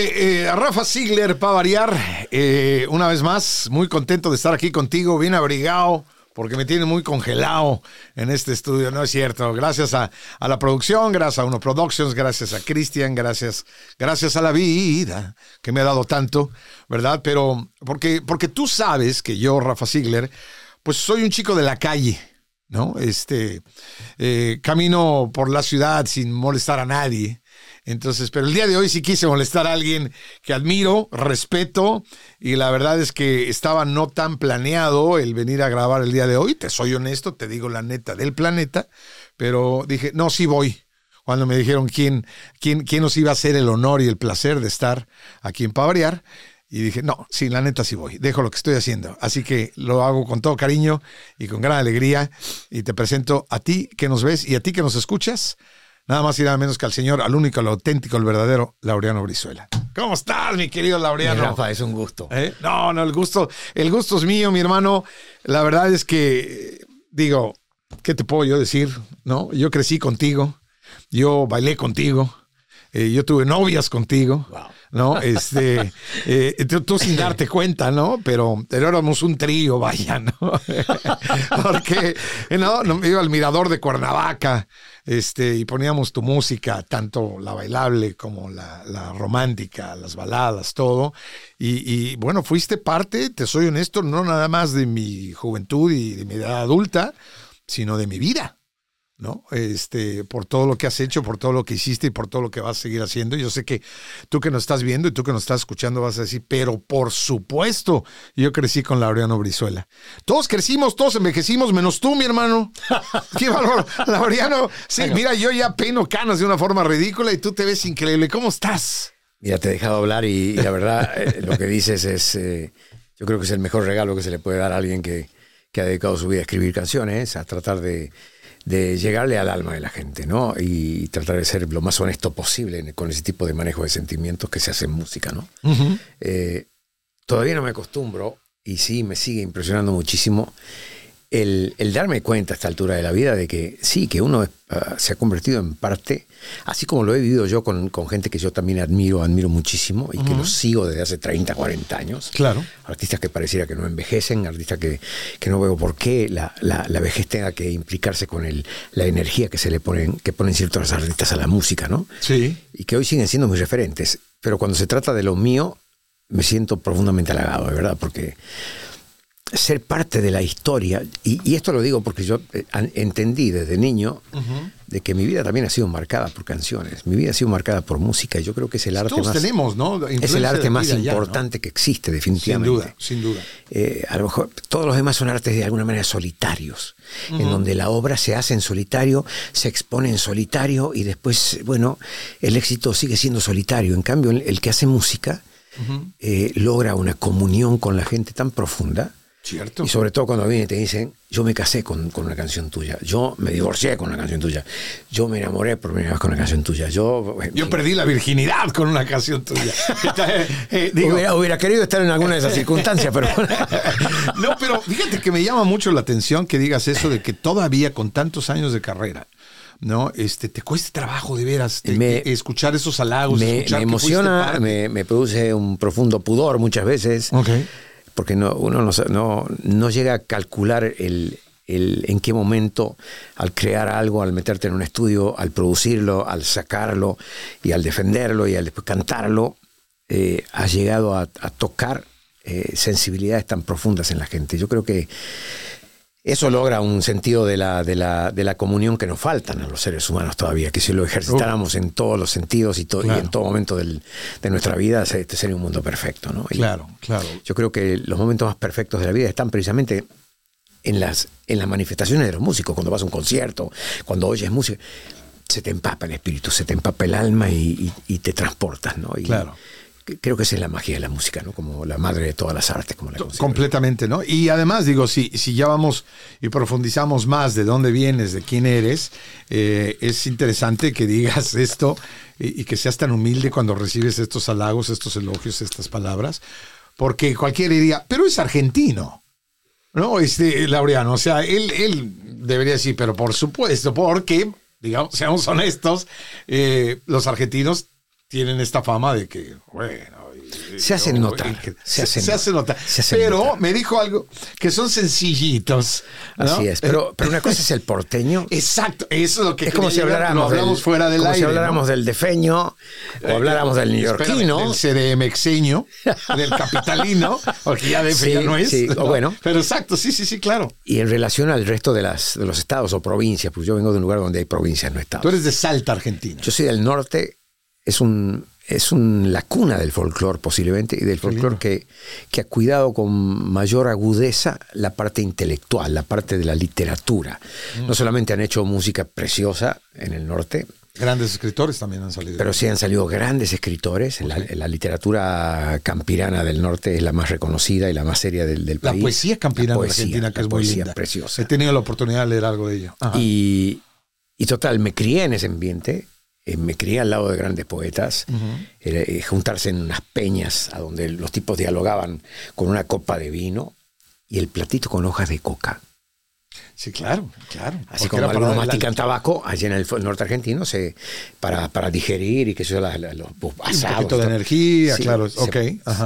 Eh, Rafa Ziegler, para variar, eh, una vez más, muy contento de estar aquí contigo, bien abrigado, porque me tiene muy congelado en este estudio, no es cierto. Gracias a, a la producción, gracias a Uno Productions, gracias a Cristian, gracias, gracias a la vida que me ha dado tanto, ¿verdad? Pero porque, porque tú sabes que yo, Rafa Ziegler, pues soy un chico de la calle. ¿No? Este eh, camino por la ciudad sin molestar a nadie. Entonces, pero el día de hoy sí quise molestar a alguien que admiro, respeto, y la verdad es que estaba no tan planeado el venir a grabar el día de hoy. Te soy honesto, te digo la neta del planeta, pero dije, no, sí voy. Cuando me dijeron quién, quién, quién nos iba a hacer el honor y el placer de estar aquí en Pavariar. Y dije, no, sí, la neta sí voy, dejo lo que estoy haciendo. Así que lo hago con todo cariño y con gran alegría. Y te presento a ti que nos ves y a ti que nos escuchas nada más y nada menos que al señor, al único, al auténtico, al verdadero Laureano Brizuela. ¿Cómo estás, mi querido Laureano? Rafa, es un gusto. ¿Eh? No, no, el gusto, el gusto es mío, mi hermano. La verdad es que, digo, ¿qué te puedo yo decir? ¿No? Yo crecí contigo, yo bailé contigo, eh, yo tuve novias contigo. ¿No? Este, eh, tú, sin darte cuenta, ¿no? Pero, pero éramos un trío, vaya, ¿no? Porque, ¿no? no iba al mirador de Cuernavaca, este, y poníamos tu música, tanto la bailable como la, la romántica, las baladas, todo. Y, y, bueno, fuiste parte, te soy honesto, no nada más de mi juventud y de mi edad adulta, sino de mi vida. ¿No? Este, por todo lo que has hecho, por todo lo que hiciste y por todo lo que vas a seguir haciendo. Yo sé que tú que nos estás viendo y tú que nos estás escuchando vas a decir, pero por supuesto, yo crecí con Laureano Brizuela. Todos crecimos, todos envejecimos, menos tú, mi hermano. Qué valor. Laureano, sí, mira, yo ya peino canas de una forma ridícula y tú te ves increíble. ¿Cómo estás? Mira, te he dejado hablar y, la verdad, eh, lo que dices es, eh, yo creo que es el mejor regalo que se le puede dar a alguien que, que ha dedicado su vida a escribir canciones, a tratar de de llegarle al alma de la gente, ¿no? Y tratar de ser lo más honesto posible con ese tipo de manejo de sentimientos que se hace en música, ¿no? Eh, todavía no me acostumbro y sí me sigue impresionando muchísimo el, darme cuenta a esta altura de la vida de que sí, que uno ah, se ha convertido en parte, así como lo he vivido yo con, gente que yo también admiro, admiro muchísimo y que los sigo desde hace 30, 40 años. Claro. Artistas que pareciera que no envejecen, artistas que, no veo por qué la, vejez tenga que implicarse con el, la energía que se le ponen, que ponen ciertos artistas a la música, ¿no? Sí. Y que hoy siguen siendo mis referentes. Pero cuando se trata de lo mío, me siento profundamente halagado, de verdad, porque ser parte de la historia, y, esto lo digo porque yo eh, entendí desde niño de que mi vida también ha sido marcada por canciones, mi vida ha sido marcada por música, y yo creo que es el arte más, tenemos, ¿no? es el arte más importante que existe, definitivamente. Sin duda, sin duda. Eh, a lo mejor todos los demás son artes de alguna manera solitarios, en donde la obra se hace en solitario, se expone en solitario, y después, bueno, el éxito sigue siendo solitario. En cambio, el, que hace música eh, logra una comunión con la gente tan profunda y sobre todo cuando vienen y te dicen, yo me casé con, una canción tuya, yo me divorcié con una canción tuya, yo me enamoré por primera vez con una canción tuya, yo... Yo perdí la virginidad con una canción tuya. Eh, hubiera, querido estar en alguna de esas circunstancias, pero... no, pero fíjate que me llama mucho la atención que digas eso de que todavía con tantos años de carrera, ¿no? Este, te cuesta trabajo de veras escuchar esos halagos. Me, emociona, me, me, produce un profundo pudor muchas veces. Okay porque no, uno no, no, llega a calcular el, en qué momento al crear algo, al meterte en un estudio, al producirlo, al sacarlo y al defenderlo y al cantarlo, eh, has llegado a, tocar eh, sensibilidades tan profundas en la gente. Yo creo que eso logra un sentido de la, de, la, de la comunión que nos faltan a los seres humanos todavía, que si lo ejercitáramos en todos los sentidos y, y en todo momento del, de nuestra vida, este sería un mundo perfecto. ¿no? claro, claro. Yo creo que los momentos más perfectos de la vida están precisamente en las, en las manifestaciones de los músicos, cuando vas a un concierto, cuando oyes música, se te empapa el espíritu, se te empapa el alma y, te transportas. ¿no? claro creo que esa es la magia de la música, ¿no? Como la madre de todas las artes, como la Completamente, ¿no? Y además, digo, si, si ya vamos y profundizamos más de dónde vienes, de quién eres, eh, es interesante que digas esto y, que seas tan humilde cuando recibes estos halagos, estos elogios, estas palabras, porque cualquiera diría, pero es argentino. ¿No? Este, Laureano, o sea, él, él debería decir, pero por supuesto, porque, digamos, seamos honestos, eh, los argentinos tienen esta fama de que, bueno, se hacen notar. Se, hacen, notar. pero me dijo algo que son sencillitos. Así es. Pero, pero una cosa es el porteño. Exacto. Eso es lo que es como si habláramos, hablamos fuera del como aire, si habláramos del defeño o habláramos del neoyorquino. Del CDMXeño, del capitalino, porque ya DF ya no es. Sí, bueno. Pero exacto, sí, sí, sí, claro. Y en relación al resto de, las, de los estados o provincias, pues yo vengo de un lugar donde hay provincias, no estados. Tú eres de Salta, Argentina. Yo soy del norte. Es un es un, la cuna del folclore posiblemente y del folclore que, que, ha cuidado con mayor agudeza la parte intelectual, la parte de la literatura. Mm. No solamente han hecho música preciosa en el norte. Grandes escritores también han salido. Pero sí han salido grandes escritores. La, literatura campirana del norte es la más reconocida y la más seria del, del país. La poesía campirana de Argentina, que es muy linda. preciosa. He tenido la oportunidad de leer algo de ello. Y, y total, me crié en ese ambiente me crié al lado de grandes poetas, eh, juntarse en unas peñas a donde los tipos dialogaban con una copa de vino y el platito con hojas de coca. Sí, claro, claro. Así como algunos mastican tabaco, allá en el norte argentino, se, para, para digerir y que eso, los asados. Un poquito de energía, claro, ok.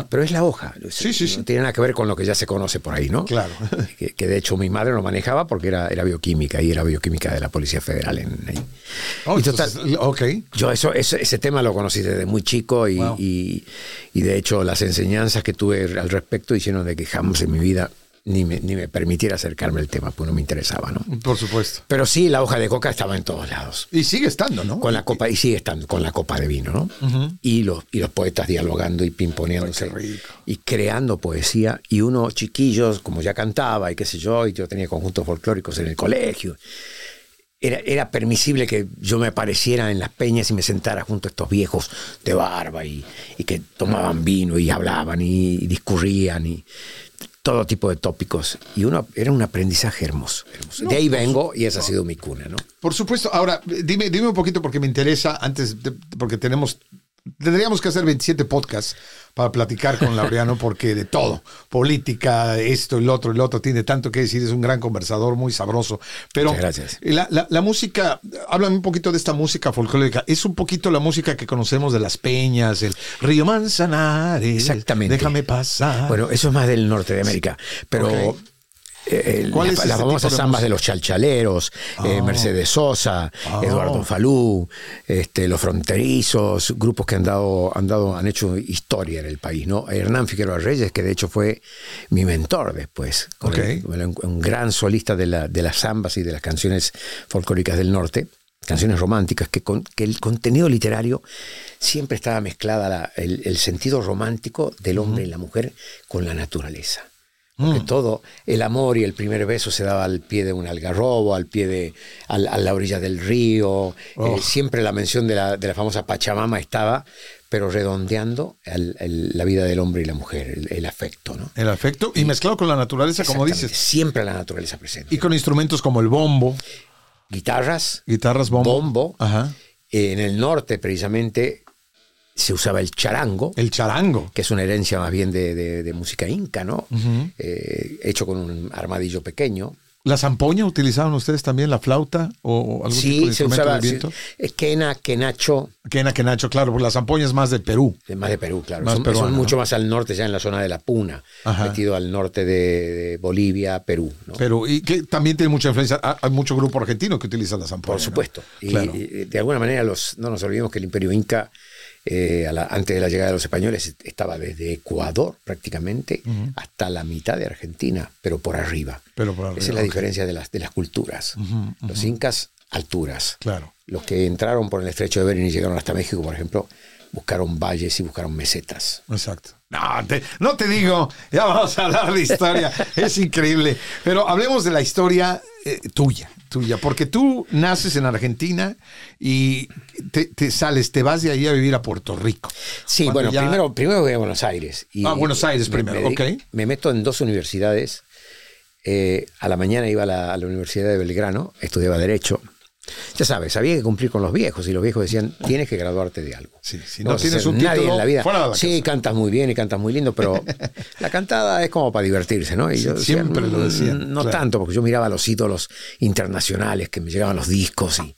Pero es la hoja. Sí, sí, sí. No tiene nada que ver con lo que ya se conoce por ahí, ¿no? Claro. Que, de hecho mi madre lo manejaba porque era, era bioquímica y era bioquímica de la Policía Federal en ahí. Oh, y total, ok. Yo eso, ese, tema lo conocí desde muy chico y, y, y de hecho las enseñanzas que tuve al respecto hicieron de que jamás en mi vida ni me, ni me permitiera acercarme al tema, pues no me interesaba, ¿no? Por supuesto. Pero sí, la hoja de coca estaba en todos lados. Y sigue estando, ¿no? Con la copa, y sigue estando, con la copa de vino, ¿no? y, los, y los poetas dialogando y pimponeándose. Y creando poesía. Y uno chiquillos, como ya cantaba y qué sé yo, y yo tenía conjuntos folclóricos en el colegio. Era, era, permisible que yo me apareciera en las peñas y me sentara junto a estos viejos de barba y, y que tomaban vino y hablaban y, y discurrían y todo tipo de tópicos. Y uno era un aprendizaje hermoso. de ahí vengo y esa ha sido mi cuna, ¿no? Por supuesto. Ahora, dime, dime un poquito porque me interesa, antes, porque tenemos Tendríamos que hacer 27 podcasts para platicar con Laureano porque de todo, política, esto, el otro, el otro, tiene tanto que decir, es un gran conversador, muy sabroso. Pero gracias. La, la, música, háblame un poquito de esta música folclórica, es un poquito la música que conocemos de las peñas, el río Manzanares. Exactamente. Déjame pasar. Bueno, eso es más del norte de América, pero... Eh, las famosas zambas de, los chalchaleros, eh, ah. Mercedes Sosa, ah. Eduardo Falú, este, los fronterizos, grupos que han dado, han dado, han hecho historia en el país, ¿no? Hernán Figueroa Reyes, que de hecho fue mi mentor después, un, gran solista de, la, de las zambas y de las canciones folclóricas del norte canciones románticas, que, con, que, el contenido literario siempre estaba mezclada el, sentido romántico del hombre y la mujer con la naturaleza. Porque mm. todo, el amor y el primer beso se daba al pie de un algarrobo, al pie de, a la orilla del río. Eh, oh. siempre la mención de la, de la, famosa Pachamama estaba, pero redondeando la vida del hombre y la mujer, el, afecto. ¿no? El afecto y, mezclado con la naturaleza, como dices. Siempre la naturaleza presente. Y con instrumentos como el bombo. Guitarras. Guitarras, bombo. Bombo. Ajá. en el norte, precisamente, se usaba el charango. El charango. Que es una herencia más bien de, música inca, ¿no? Eh, hecho con un armadillo pequeño. ¿La zampoña utilizaban ustedes también, la flauta o algún tipo de instrumento de viento? Es quena, quenacho. Quena, quenacho, claro, porque la zampoña es más de Perú. Es más de Perú, claro. son, mucho más al norte, ya en la zona de la Puna, metido al norte de, Bolivia, Perú. ¿no? Perú, y que también tiene mucha influencia, hay mucho grupo argentino que utiliza la zampoña. Por supuesto. Y, de alguna manera los, no nos olvidemos que el imperio inca eh, antes de la llegada de los españoles estaba desde Ecuador prácticamente hasta la mitad de Argentina, pero por arriba. Pero Esa es la diferencia de las, de las culturas. Los incas, alturas. Claro. Los que entraron por el estrecho de Bering y llegaron hasta México, por ejemplo, buscaron valles y buscaron mesetas. Exacto. No te, no te digo, ya vamos a hablar de historia, es increíble. Pero hablemos de la historia eh, tuya, tuya, porque tú naces en Argentina y te, sales, te vas de ahí a vivir a Puerto Rico. Sí, bueno, primero, primero voy a Buenos Aires. Y ah, Buenos Aires primero, ok. Me meto en dos universidades. Eh, a la mañana iba a la, a la Universidad de Belgrano, estudiaba Derecho ya sabes, había que cumplir con los viejos y los viejos decían, tienes que graduarte de algo. Sí, si no, tienes un nadie en la vida. sí, cantas muy bien y cantas muy lindo, pero la cantada es como para divertirse, ¿no? Y yo siempre lo decía. No tanto, porque yo miraba los ídolos internacionales que me llegaban los discos y,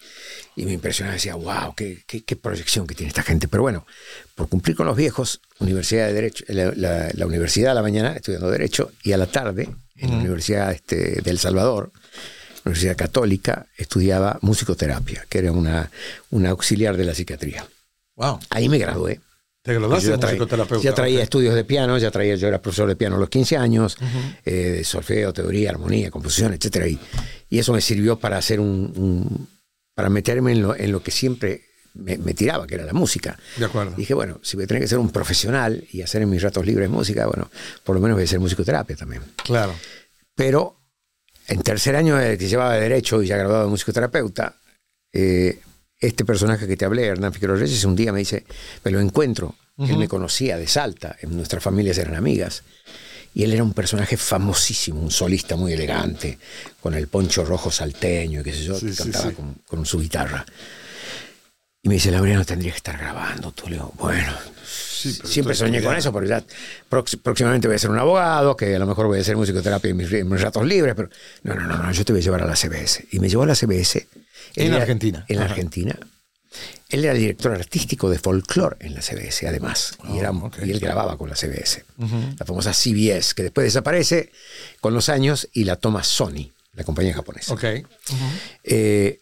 y me impresionaba, decía, wow, qué, qué, qué, proyección que tiene esta gente. Pero bueno, por cumplir con los viejos, Universidad de Derecho, la, la, universidad a la mañana estudiando Derecho y a la tarde, en la Universidad este, de El Salvador, Universidad Católica, estudiaba musicoterapia, que era una, una auxiliar de la psiquiatría. Wow. Ahí me gradué. ¿Te graduaste de traía, musicoterapeuta? ya traía Ok. estudios de piano, ya traía, yo era profesor de piano a los 15 años, eh, de solfeo, teoría, armonía, composición, etcétera, y, y eso me sirvió para hacer un, un- para meterme en lo, en lo que siempre me, me tiraba, que era la música. De acuerdo. Dije, bueno, si voy a tener que ser un profesional y hacer en mis ratos libres música, bueno, por lo menos voy a hacer musicoterapia también. Claro. Pero en tercer año de que llevaba de Derecho y ya graduado de musicoterapeuta, eh, este personaje que te hablé, Hernán Figueroa Reyes, un día me dice, me lo encuentro. Él me conocía de Salta, en nuestras familias eran amigas. Y él era un personaje famosísimo, un solista muy elegante, con el poncho rojo salteño, y qué sé yo, Sí, que sí, cantaba sí. Con, con su guitarra. Y me dice, Laureano, tendría que estar grabando. Tú le digo, bueno, Sí, siempre soñé con eso, pero ya próximamente voy a ser un abogado, que a lo mejor voy a hacer musicoterapia en mis, en mis ratos libres, pero no, no, no, no, yo te voy a llevar a la CBS. Y me llevó a la CBS. En era- Argentina. En Ajá. Argentina. Él era el director artístico de folclore en la CBS, además. y, era, ok. y él grababa con la CBS. La famosa CBS, que después desaparece con los años y la toma Sony, la compañía japonesa. Ok. Eh,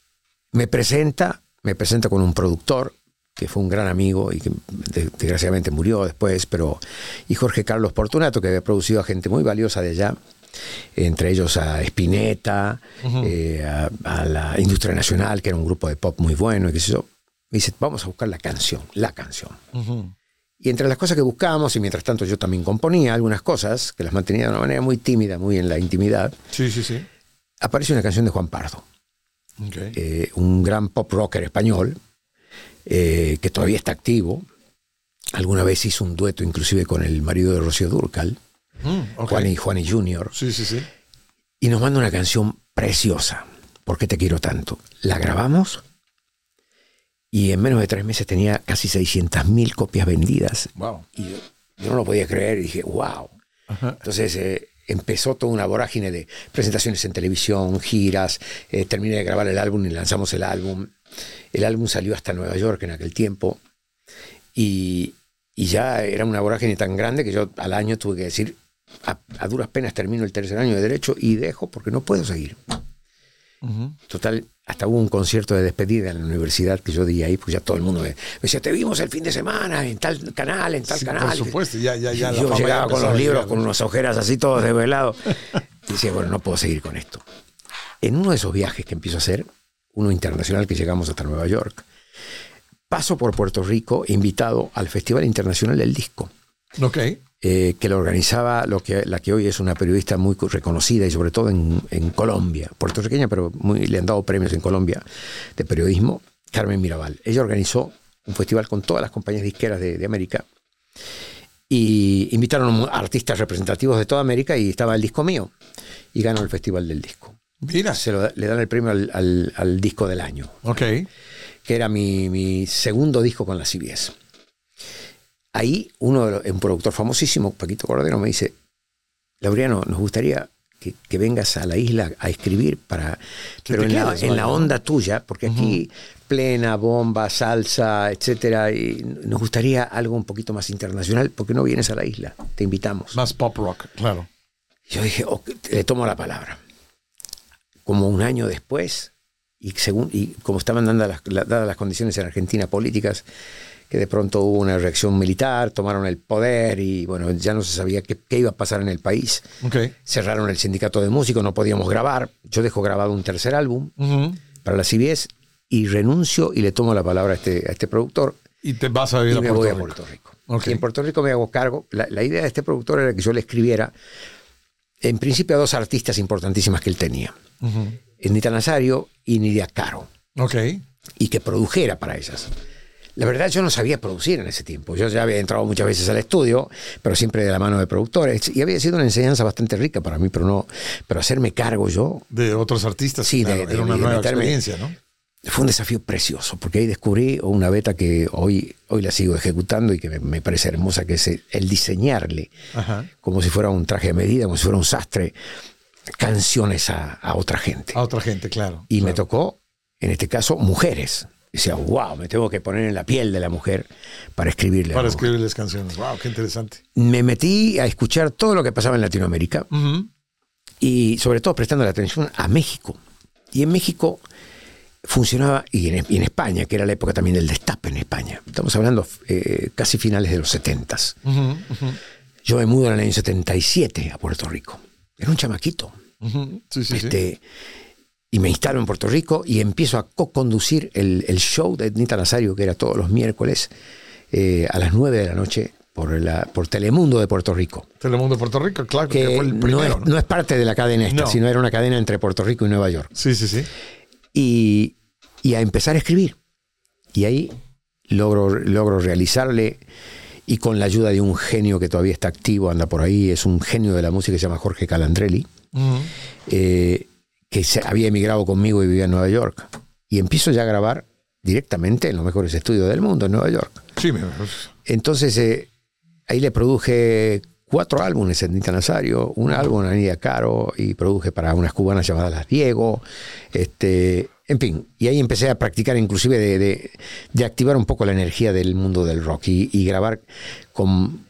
me presenta, me presenta con un productor que fue un gran amigo y que de- desgraciadamente murió después, pero y Jorge Carlos Portunato que había producido a gente muy valiosa de allá, entre ellos a Spinetta, eh, a, a la Industria Nacional, que era un grupo de pop muy bueno y qué sé yo. Me dice, vamos a buscar la canción, la canción. Y entre las cosas que buscábamos, y mientras tanto yo también componía algunas cosas, que las mantenía de una manera muy tímida, muy en la intimidad, Sí, sí, sí. aparece una canción de Juan Pardo eh, un gran pop rocker español eh, que todavía está activo. Alguna vez hizo un dueto inclusive con el marido de Rocío Durcal, Mm. Juan y Juan y Junior, Sí, sí, sí. y nos manda una canción preciosa. ¿Por qué te quiero tanto? La grabamos y en menos de tres meses tenía casi 600.000 copias vendidas. Wow. Y yo, yo no lo podía creer y dije, wow. Ajá. Entonces eh, empezó toda una vorágine de presentaciones en televisión, giras, eh, terminé de grabar el álbum y lanzamos el álbum. El álbum salió hasta Nueva York en aquel tiempo y, y ya era una vorágine tan grande que yo al año tuve que decir, a, a duras penas termino el tercer año de derecho y dejo porque no puedo seguir. Total, hasta hubo un concierto de despedida en la universidad que yo di ahí, pues ya todo el mundo me, me decía, te vimos el fin de semana en tal canal, en tal Sí, canal. por supuesto, ya, ya, ya. Yo llegaba con los libros, con unas ojeras así todos desvelados. Y decía, bueno, no puedo seguir con esto. En uno de esos viajes que empiezo a hacer, uno internacional que llegamos hasta Nueva York, paso por Puerto Rico invitado al Festival Internacional del Disco, Ok. eh, que lo organizaba lo que, la que hoy es una periodista muy co- reconocida y sobre todo en, en Colombia, puertorriqueña, pero muy, le han dado premios en Colombia de periodismo, Carmen Mirabal. Ella organizó un festival con todas las compañías disqueras de, de América y invitaron a artistas representativos de toda América y estaba el disco mío y ganó el Festival del Disco. Mira. Se lo le dan el premio al, al- al disco del año, Ok. que era mi, mi segundo disco con la CBS. Ahí uno de los- un productor famosísimo, Paquito Cordero, me dice, Laureano, nos gustaría que, que vengas a la isla a escribir para pero en la, en la onda tuya, porque aquí plena, bomba, salsa, etcétera, y nos gustaría algo un poquito más internacional, porque no vienes a la isla, te invitamos. Más pop rock, claro. Yo dije, "Ok, le tomo la palabra. Como un año después, y, según, y como estaban dando las, la- dadas las condiciones en Argentina políticas, que de pronto hubo una reacción militar, tomaron el poder y bueno, ya no se sabía qué, qué iba a pasar en el país. Cerraron el sindicato de músicos, no podíamos grabar. Yo dejo grabado un tercer álbum para la CBS y renuncio y le tomo la palabra a este, a este productor Y te vas a vivir y a me Puerto voy a Rico. Puerto Rico. Y en Puerto Rico me hago cargo. La, la idea de este productor era que yo le escribiera, en principio, a dos artistas importantísimas que él tenía: Ujú. Nita Nazario y Nidia Caro, Ok. y que produjera para ellas. La verdad, yo no sabía producir en ese tiempo. Yo ya había entrado muchas veces al estudio, pero siempre de la mano de productores. Y había sido una enseñanza bastante rica para mí, pero no. Pero hacerme cargo yo De otros artistas. Sí, claro, de- de- era una de nueva experiencia, ¿no? fue un desafío precioso, porque ahí descubrí una beta que hoy, hoy la sigo ejecutando y que me, me parece hermosa, que es el, el diseñarle, Ajá. como si fuera un traje de medida, como si fuera un sastre, canciones a, a otra gente. A otra gente, claro. y me tocó en este caso, mujeres. Decía, wow, me tengo que poner en la piel de la mujer para escribirle. Para escribirles canciones. Wow, qué interesante. Me metí a escuchar todo lo que pasaba en Latinoamérica y sobre todo prestando la atención a México. Y en México funcionaba, y en, España, que era la época también del destape en España. Estamos hablando eh, casi finales de los 70 Yo me mudo en el año 77 a Puerto Rico. Era un chamaquito. este, Y me instalo en Puerto Rico y empiezo a co-conducir el, show de Ednita Nazario, que era todos los miércoles eh, a las 9 de la noche por, la, por Telemundo de Puerto Rico. Telemundo de Puerto Rico, claro, que, fue el primero. No es, parte de la cadena esta, sino era una cadena entre Puerto Rico y Nueva York. Sí, sí, sí. Y, y a empezar a escribir. Y ahí logro, logro realizarle, y con la ayuda de un genio que todavía está activo, anda por ahí, es un genio de la música que se llama Jorge Calandrelli, eh, que se, había emigrado conmigo y vivía en Nueva York. Y empiezo ya a grabar directamente en los mejores estudios del mundo, en Nueva York. Sí, Entonces, eh, ahí le produje cuatro álbumes en Nita Nazario, un álbum a Anida Caro y produje para unas cubanas llamadas Las Diego. Este, en fin, y ahí empecé a practicar inclusive de, de, activar un poco la energía del mundo del rock y, grabar con,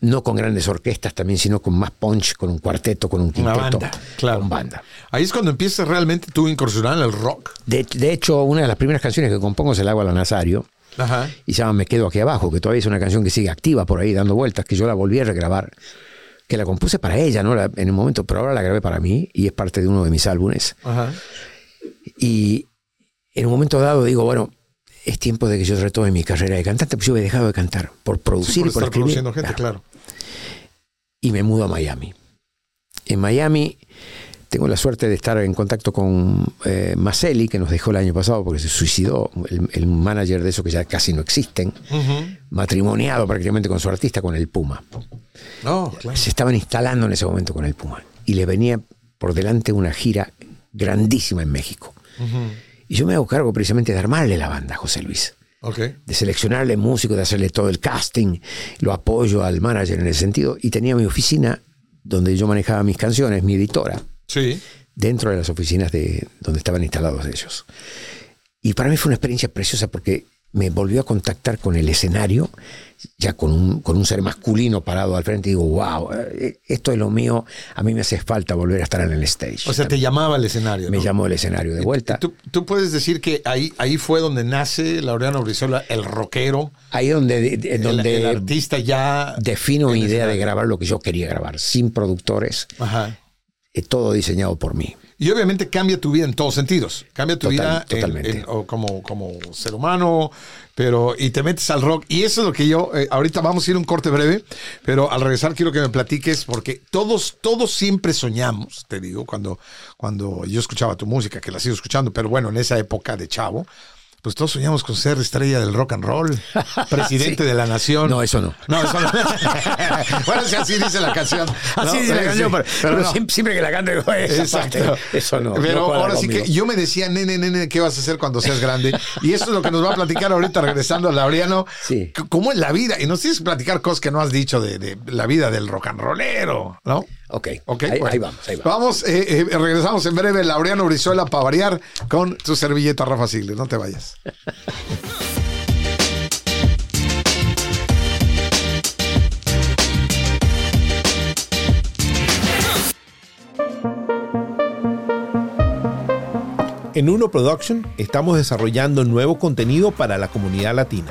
no con grandes orquestas también, sino con más punch, con un cuarteto, con un quinteto, banda, claro. con banda. Ahí es cuando empiezas realmente tú incursionar en el rock. De, de hecho, una de las primeras canciones que compongo es El agua a la Nazario y se llama Me quedo aquí abajo, que todavía es una canción que sigue activa por ahí dando vueltas, que yo la volví a regrabar, que la compuse para ella, ¿no? en el momento, pero ahora la grabé para mí y es parte de uno de mis álbumes. Y en un momento dado digo, bueno, es tiempo de que yo retome mi carrera de cantante, pues yo he dejado de cantar por producir y por escribir. Gente, claro. Y me mudo a Miami. En Miami tengo la suerte de estar en contacto con eh, que nos dejó el año pasado porque se suicidó, el, manager de eso que ya casi no existen, matrimoniado prácticamente con su artista, con el Puma. Se estaban instalando en ese momento con el Puma. Y le venía por delante una gira grandísima en México. Y yo me hago cargo precisamente de armarle la banda a José Luis. De seleccionarle músicos, de hacerle todo el casting, lo apoyo al manager en ese sentido. Y tenía mi oficina donde yo manejaba mis canciones, mi editora Sí. Dentro de las oficinas de donde estaban instalados ellos. Y para mí fue una experiencia preciosa porque me volvió a contactar con el escenario, ya con un, con un ser masculino parado al frente, y digo, wow, eh, esto es lo mío, a mí me hace falta volver a estar en el stage. O sea, te llamaba el escenario. Me llamó el escenario de vuelta. ¿Tú, tú puedes decir que ahí, ahí fue donde nace Laureano Brizola, el rockero. Ahí donde, donde el, artista ya... Defino mi idea de grabar lo que yo quería grabar, sin productores. Ajá es todo diseñado por mí. Y obviamente cambia tu vida en todos sentidos. Cambia tu vida totalmente. como, como ser humano, pero y te metes al rock. Y eso es lo que yo, eh, ahorita vamos a ir un corte breve, pero al regresar quiero que me platiques, porque todos, todos siempre soñamos, te digo, cuando, cuando yo escuchaba tu música, que la sigo escuchando, pero bueno, en esa época de chavo, pues todos soñamos con ser estrella del rock and roll, presidente de la nación. No, eso no. No, eso no. bueno, si así dice la canción. Así dice la canción, pero, siempre, que la cante Exacto. eso no. Pero ahora sí que yo me decía, nene, nene, ¿qué vas a hacer cuando seas grande? Y eso es lo que nos va a platicar ahorita regresando a Laureano. Sí. ¿Cómo es la vida? Y nos tienes que platicar cosas que no has dicho de, de la vida del rock and rollero, ¿no? Ok, okay ahí, vamos, ahí vamos. Vamos, eh, eh, regresamos en breve, Laureano Brizuela, para variar, con tu servilleta Rafa Sigles. No te vayas. En Uno Production estamos desarrollando nuevo contenido para la comunidad latina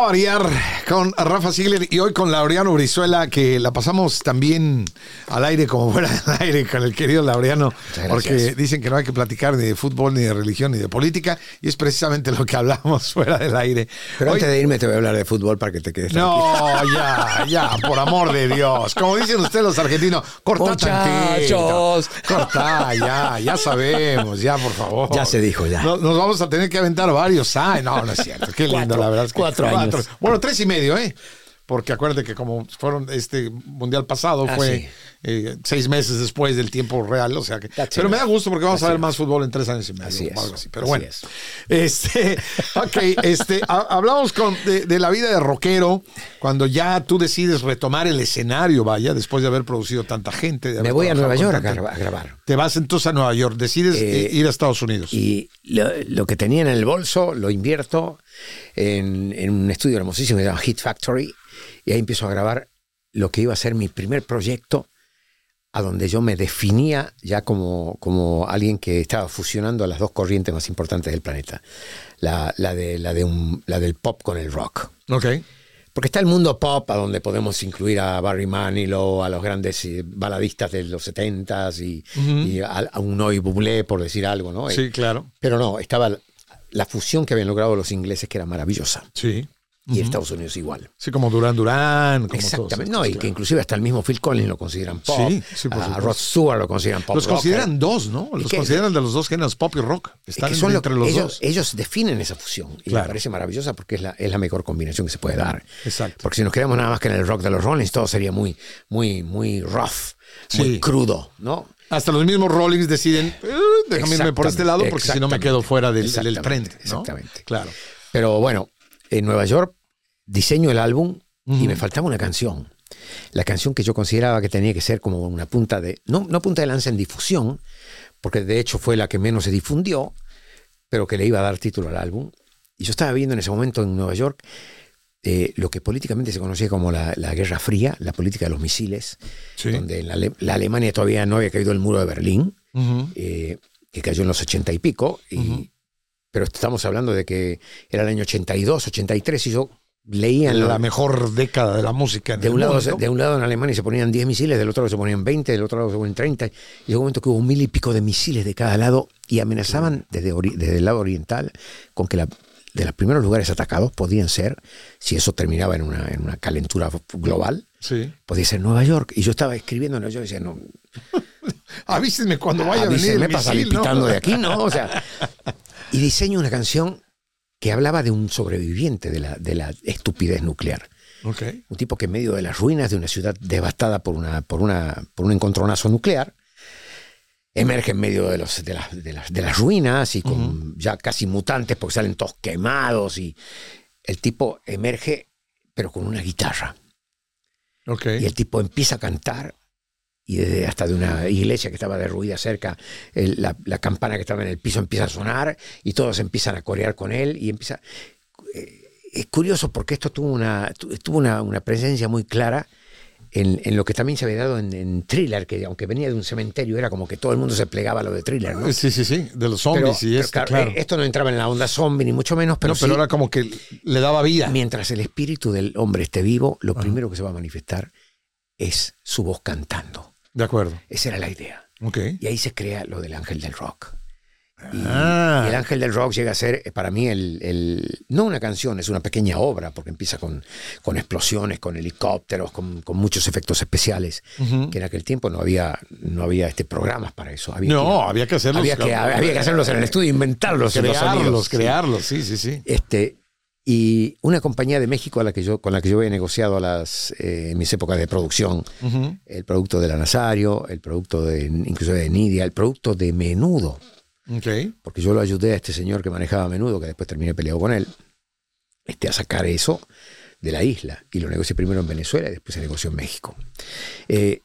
Variar, con Rafa Ziegler y hoy con Laureano Brizuela, que la pasamos también al aire como fuera del aire con el querido Laureano, porque dicen que no hay que platicar ni de fútbol, ni de religión, ni de política, y es precisamente lo que hablamos fuera del aire. Pero Hoy- antes de irme te voy a hablar de fútbol para que te quedes tranquilo. no, ya, ya, por amor de Dios. Como dicen ustedes los argentinos, corta Muchachos. tantito. Corta, ya, ya sabemos, ya, por favor. Ya se dijo, ya. No- Nos, vamos a tener que aventar varios. Ay, no, no es cierto. Qué lindo, Cuatro, la verdad. es que- cuatro años. Bueno, tres y medio, ¿eh? Porque acuérdate que como fueron este mundial pasado, Ah, fue sí. Eh, seis meses después del tiempo real, o sea que. That's pero it. me da gusto porque vamos a ver más fútbol en tres años y medio. Así es. algo así. Pero Así bueno. es. Este, ok, este, ha- hablamos con, de, de la vida de rockero cuando ya tú decides retomar el escenario, vaya, después de haber producido tanta gente. de Me voy a Nueva York a, grabar. Te vas entonces a Nueva York, decides Eh, eh, ir a Estados Unidos. Y lo, lo que tenía en el bolso lo invierto en, en un estudio hermosísimo que se llama Hit Factory. Y ahí empiezo a grabar lo que iba a ser mi primer proyecto, a donde yo me definía ya como, como alguien que estaba fusionando las dos corrientes más importantes del planeta. La, la, de, la, de un- la del pop con el rock. ok. Porque está el mundo pop, a donde podemos incluir a Barry Manilow, a los grandes eh, baladistas de los 70s y, y a, a un Noy Bublé, por decir algo, ¿no? Sí, claro. Pero no, estaba la fusión que habían logrado los ingleses, que era maravillosa. Sí. Y Estados Unidos igual. Sí, como Durán. Como Exactamente. todos No, y que inclusive hasta el mismo Phil Collins lo consideran pop. Sí, sí, por supuesto. Rod Stewart lo consideran pop. Los consideran dos, ¿no? Los que- consideran de los dos géneros pop y rock. Es Están que son lo- entre los ellos, dos. ellos definen esa fusión y Claro. me parece maravillosa porque es la, es la mejor combinación que se puede dar. Exacto. Porque si nos quedamos nada más que en el rock de los Rollins, todo sería muy, muy, muy rough, muy crudo, ¿no? Hasta los mismos Rollings deciden, eh, déjame irme por este lado porque si no me quedo fuera del, del trend. ¿no? exactamente. Claro. Pero bueno, en Nueva York diseño el álbum y me faltaba una canción. La canción que yo consideraba que tenía que ser como una punta de, no, no punta de lanza en difusión, porque de hecho fue la que menos se difundió, pero que le iba a dar título al álbum. Y yo estaba viendo en ese momento en Nueva York eh, lo que políticamente se conocía como la, la Guerra Fría, la política de los misiles, Sí. donde en la, la Alemania todavía no había caído el muro de Berlín, eh, que cayó en los ochenta y pico, y, pero estamos hablando de que era el año 82, 83, y yo leía en la mejor década de la música. en de, el un lado, mundo. de un lado en Alemania se ponían 10 misiles, del otro lado se ponían 20, del otro lado se ponían 30, y llegó un momento que hubo mil y pico de misiles de cada lado, y amenazaban desde, desde el lado oriental con que la, de los primeros lugares atacados podían ser, si eso terminaba en una, en una calentura global, Sí. podía ser Nueva York. Y yo estaba escribiendo en Nueva York y decía, no, Avísenme cuando vaya a venir Avísenme para salir pitando de aquí, ¿no? O sea, y diseño una canción que hablaba de un sobreviviente de la, de la estupidez nuclear. Un tipo que en medio de las ruinas de una ciudad devastada por, una, por, una, por un encontronazo nuclear, emerge en medio de, los, de, las, de, las, de las ruinas y con ya casi mutantes porque salen todos quemados y el tipo emerge pero con una guitarra. Y el tipo empieza a cantar y desde hasta de una iglesia que estaba derruida cerca, el- la, la campana que estaba en el piso empieza a sonar y todos empiezan a corear con él y empieza... eh, es curioso porque esto tuvo una, tu- tuvo una, una presencia muy clara en, en lo que también se había dado en, en Thriller, que aunque venía de un cementerio era como que todo el mundo se plegaba a lo de Thriller, ¿no? Sí, sí, sí. De los Pero- zombies y esto, claro, claro. eh, Esto no entraba en la onda zombie ni mucho menos, pero, no, pero sí- era como que le daba vida. Mientras el espíritu del hombre esté vivo, lo primero que se va a manifestar es su voz cantando. De acuerdo. Esa era la idea. Ok. Y ahí se crea lo del ángel del rock. Y, Ah. y el ángel del rock llega a ser eh, para mí el, el- no una canción, es una pequeña obra, porque empieza con, con explosiones, con helicópteros, con, con muchos efectos especiales, que en aquel tiempo no había, no había este programas para eso. Había No, que- había que hacerlos. había que, había que hacerlos en el estudio, inventarlos. en los Crearlos, sonidos. crearlos. Sí, sí, sí. Este, y una compañía de México a la que yo, con la que yo he negociado a las, eh, en mis épocas de producción, el producto de la Nazario, el producto de, incluso de Nidia, el producto de Menudo, porque yo lo ayudé a este señor que manejaba Menudo, que después terminé peleado con él, este, a sacar eso de la isla. Y lo negocié primero en Venezuela y después se negoció en México. Eh,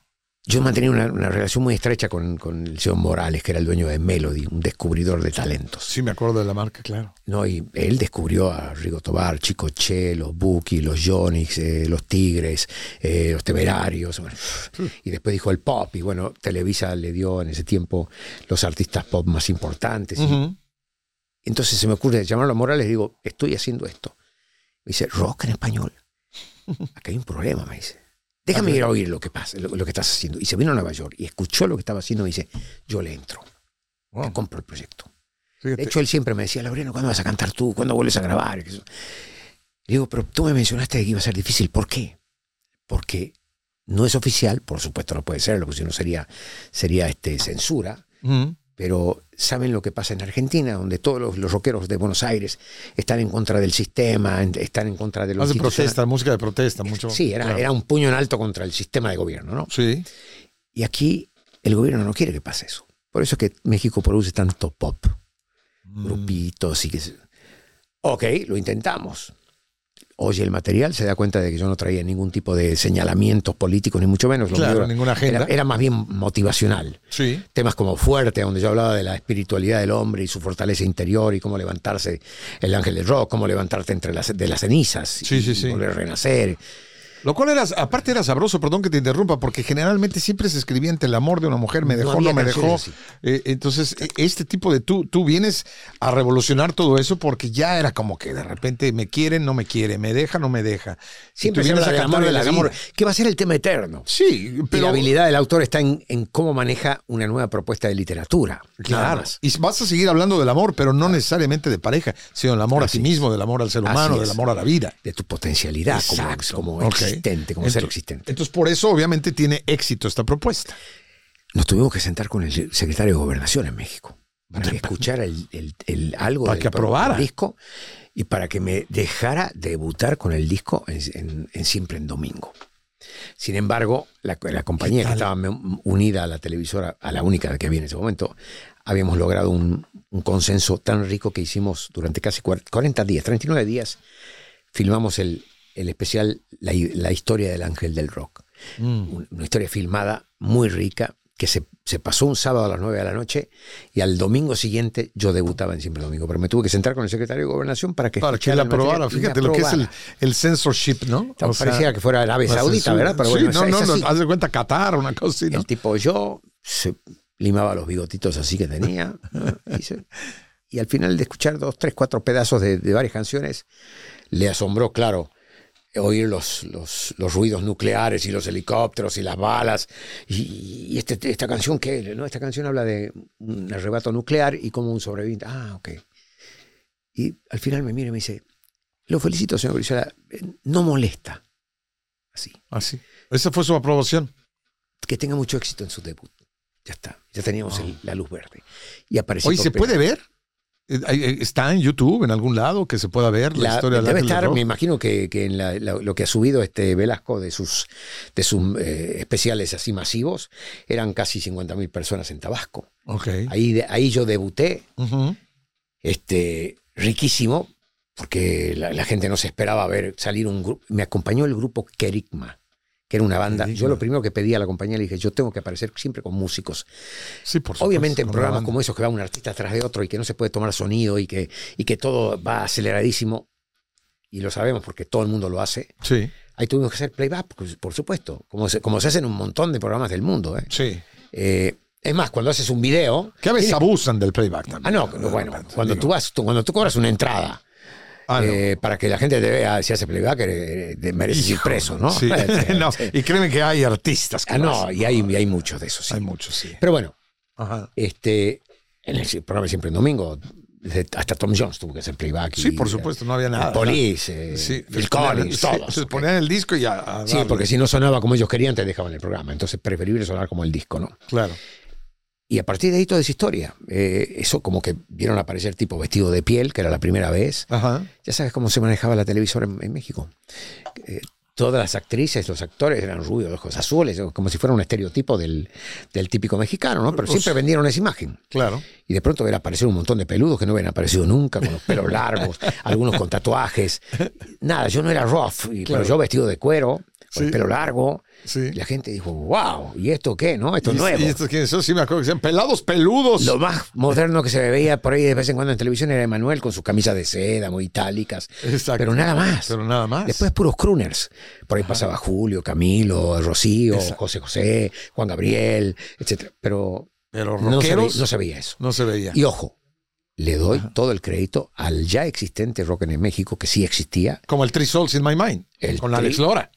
yo mantenía una, una relación muy estrecha con, con el señor Morales, que era el dueño de Melody, un descubridor de talentos. Sí, me acuerdo de la marca, claro. ¿no? Y él descubrió a Rigo Tobar, Chico Che, los Buki, los Yonix, eh, los Tigres, eh, los Temerarios. bueno. y después dijo el pop. Y bueno, Televisa le dio en ese tiempo los artistas pop más importantes. y- entonces se me ocurre llamarlo a Morales y digo, estoy haciendo esto. Me dice, rock en español. acá hay un problema, me dice. Déjame ir a oír lo que pasa, lo, lo que estás haciendo. Y se vino a Nueva York y escuchó lo que estaba haciendo y dice, yo le entro, Wow. te compro el proyecto. Fíjate. De hecho, él siempre me decía, Laureano, ¿cuándo vas a cantar tú? ¿Cuándo vuelves a grabar? Le digo, pero tú me mencionaste que iba a ser difícil. ¿Por qué? Porque no es oficial, por supuesto no puede serlo, porque si no sería, sería este, censura. Pero ¿saben lo que pasa en Argentina? Donde todos los, los rockeros de Buenos Aires están en contra del sistema, están en contra de los Más de protesta, música de protesta, mucho. Sí, era, Claro. era un puño en alto contra el sistema de gobierno, ¿no? Sí. Y aquí el gobierno no quiere que pase eso. Por eso es que México produce tanto pop, Mm. grupitos y que... Ok, lo intentamos. Oye el material, se da cuenta de que yo no traía ningún tipo de señalamientos políticos, ni mucho menos. Claro, era- ninguna agenda. Era, era más bien motivacional. Sí. Temas como Fuerte, donde yo hablaba de la espiritualidad del hombre y su fortaleza interior y cómo levantarse el ángel del rock, cómo levantarte entre las, de las cenizas Sí, y sí, sí. volver a renacer. Lo cual era, aparte era sabroso, perdón que te interrumpa, porque generalmente siempre se escribía entre el amor de una mujer, me dejó, no, me dejó. Eh, entonces, e- este tipo de tú, tú vienes a revolucionar todo eso porque ya era como que de repente me quieren, no me quiere, me deja, no me deja. Siempre Y se habla del amor, de del amor, que va a ser el tema eterno. Sí, Pero pero la habilidad del autor está en, en cómo maneja una nueva propuesta de literatura. Claro. Y vas a seguir hablando del amor, pero no necesariamente de pareja, sino del amor a ti es. mismo, del amor al ser humano, del amor a la vida. De tu potencialidad como, Exacto. como Ok. Existente, como ser Ento- existente. Entonces, por eso obviamente tiene éxito esta propuesta. Nos tuvimos que sentar con el secretario de Gobernación en México para que escuchara el, el- el- algo Para del que pro- aprobara. disco y para que me dejara debutar con el disco en, en- en Siempre en Domingo. Sin embargo, la, la compañía que estaba unida a la televisora, a la única que había en ese momento, habíamos logrado un, un consenso tan rico que hicimos durante casi cuar- 40 días, 39 días, filmamos el, el especial la, la historia del ángel del rock. Un- Una historia filmada muy rica que se, se pasó un sábado a las 9 de la noche y al domingo siguiente yo debutaba en Siempre Domingo. Pero me tuve que sentar con el secretario de Gobernación para que Para que la el material aprobara. y me Fíjate lo que es el, el censorship, ¿no? Tal- parecía que fuera Arabia la Saudita. ¿verdad? Pero sí, bueno, no, es- no, no, así. haz de cuenta Qatar, una cosa así, ¿no? El tipo yo se limaba los bigotitos así que tenía. ¿no? y, se- y al final de escuchar dos, tres, cuatro pedazos de, de varias canciones, le asombró, claro, oír los, los, los ruidos nucleares y los helicópteros y las balas. Y, y este, esta canción, ¿qué? ¿No? Esta canción habla de un arrebato nuclear y como un sobreviviente. Ah, ok. Y al final me mira y me dice, lo felicito, señor Brizuela, eh, no molesta. Así Así. Esa fue su aprobación. que tenga mucho éxito en su debut. Ya está, ya teníamos el- la luz verde. Y apareció. Oye, ¿se puede ver? Eh, eh, ¿Está en YouTube en algún lado que se pueda ver la, La- historia debe ángel del estar, rock? me imagino que, que en la- la- lo que ha subido este Velasco de sus, de sus eh, especiales así masivos, eran casi 50.000 personas en Tabasco. Ok. Ahí, de- ahí yo debuté, este, riquísimo, porque la, la gente no se esperaba ver salir un grupo. Me acompañó el grupo Kerigma, que era una banda. Yo lo primero que pedí a la compañía le dije, yo tengo que aparecer siempre con músicos. Sí, por supuesto. Obviamente en programas como esos que va un artista tras de otro y que no se puede tomar sonido y que, y que todo va aceleradísimo, y lo sabemos porque todo el mundo lo hace, Sí, ahí tuvimos que hacer playback, por, por supuesto, como se, como se hace en un montón de programas del mundo. ¿eh? sí. Eh, es más, cuando haces un video... Que a veces tienes- abusan del playback también. Ah, no, no, bueno, cuando tú, vas, tú- cuando tú cobras una entrada Ah, no. eh, para que la gente te vea si hace playback, eh, te mereces ir preso, ¿no? Sí. No, Y créeme que hay artistas que Ah, no, y hay, y hay muchos de esos. sí. Hay muchos, sí. Pero bueno, Ajá. este, en el programa Siempre en Domingo, hasta Tom Jones tuvo que hacer playback. Sí, y- por supuesto, no había nada. Police, eh, Sí, Phil Collins, sí, todos. Se ponían el disco y a Sí, porque si no sonaba como ellos querían, te dejaban el programa. Entonces, preferible sonar como el disco, ¿no? Claro. Y a partir de ahí toda esa historia. Eh, eso como que vieron aparecer tipo vestido de piel, que era la primera vez. Ajá. Ya sabes cómo se manejaba la televisora en, en México. Eh, todas las actrices, los actores eran rubios, ojos azules, como si fuera un estereotipo del, del típico mexicano, ¿no? Pero Pues- siempre vendieron esa imagen. Claro. Y de pronto ver aparecer un montón de peludos que no habían aparecido nunca, con los pelos largos, algunos con tatuajes. Nada, yo no era rough, Claro. pero yo vestido de cuero, con Sí. el pelo largo. Sí. La gente dijo, wow, ¿y esto qué? ¿No? Esto es nuevo. Y estos quiénes son, sí me acuerdo que decían pelados peludos. Lo más moderno que se veía por ahí de vez en cuando en televisión era Emanuel con sus camisas de seda muy itálicas. Exacto. Pero nada más. Pero nada más. Después puros crooners. Por ahí pasaba Julio, Camilo, Rocío, Exacto. José José, Juan Gabriel, etc. Pero Pero no se, ve- rockeros no se veía eso. no se veía. Y ojo, le doy todo el crédito al ya existente rock en México, que sí existía. Como el Three Souls in My Mind, El con Tri- Alex Lora.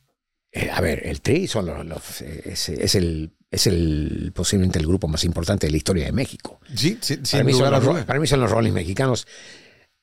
Eh, a ver, el Tri son los, los- eh, es, es el, es el posiblemente el grupo más importante de la historia de México. Sí, sí, Para mí, son los, para mí son los Rollins mexicanos,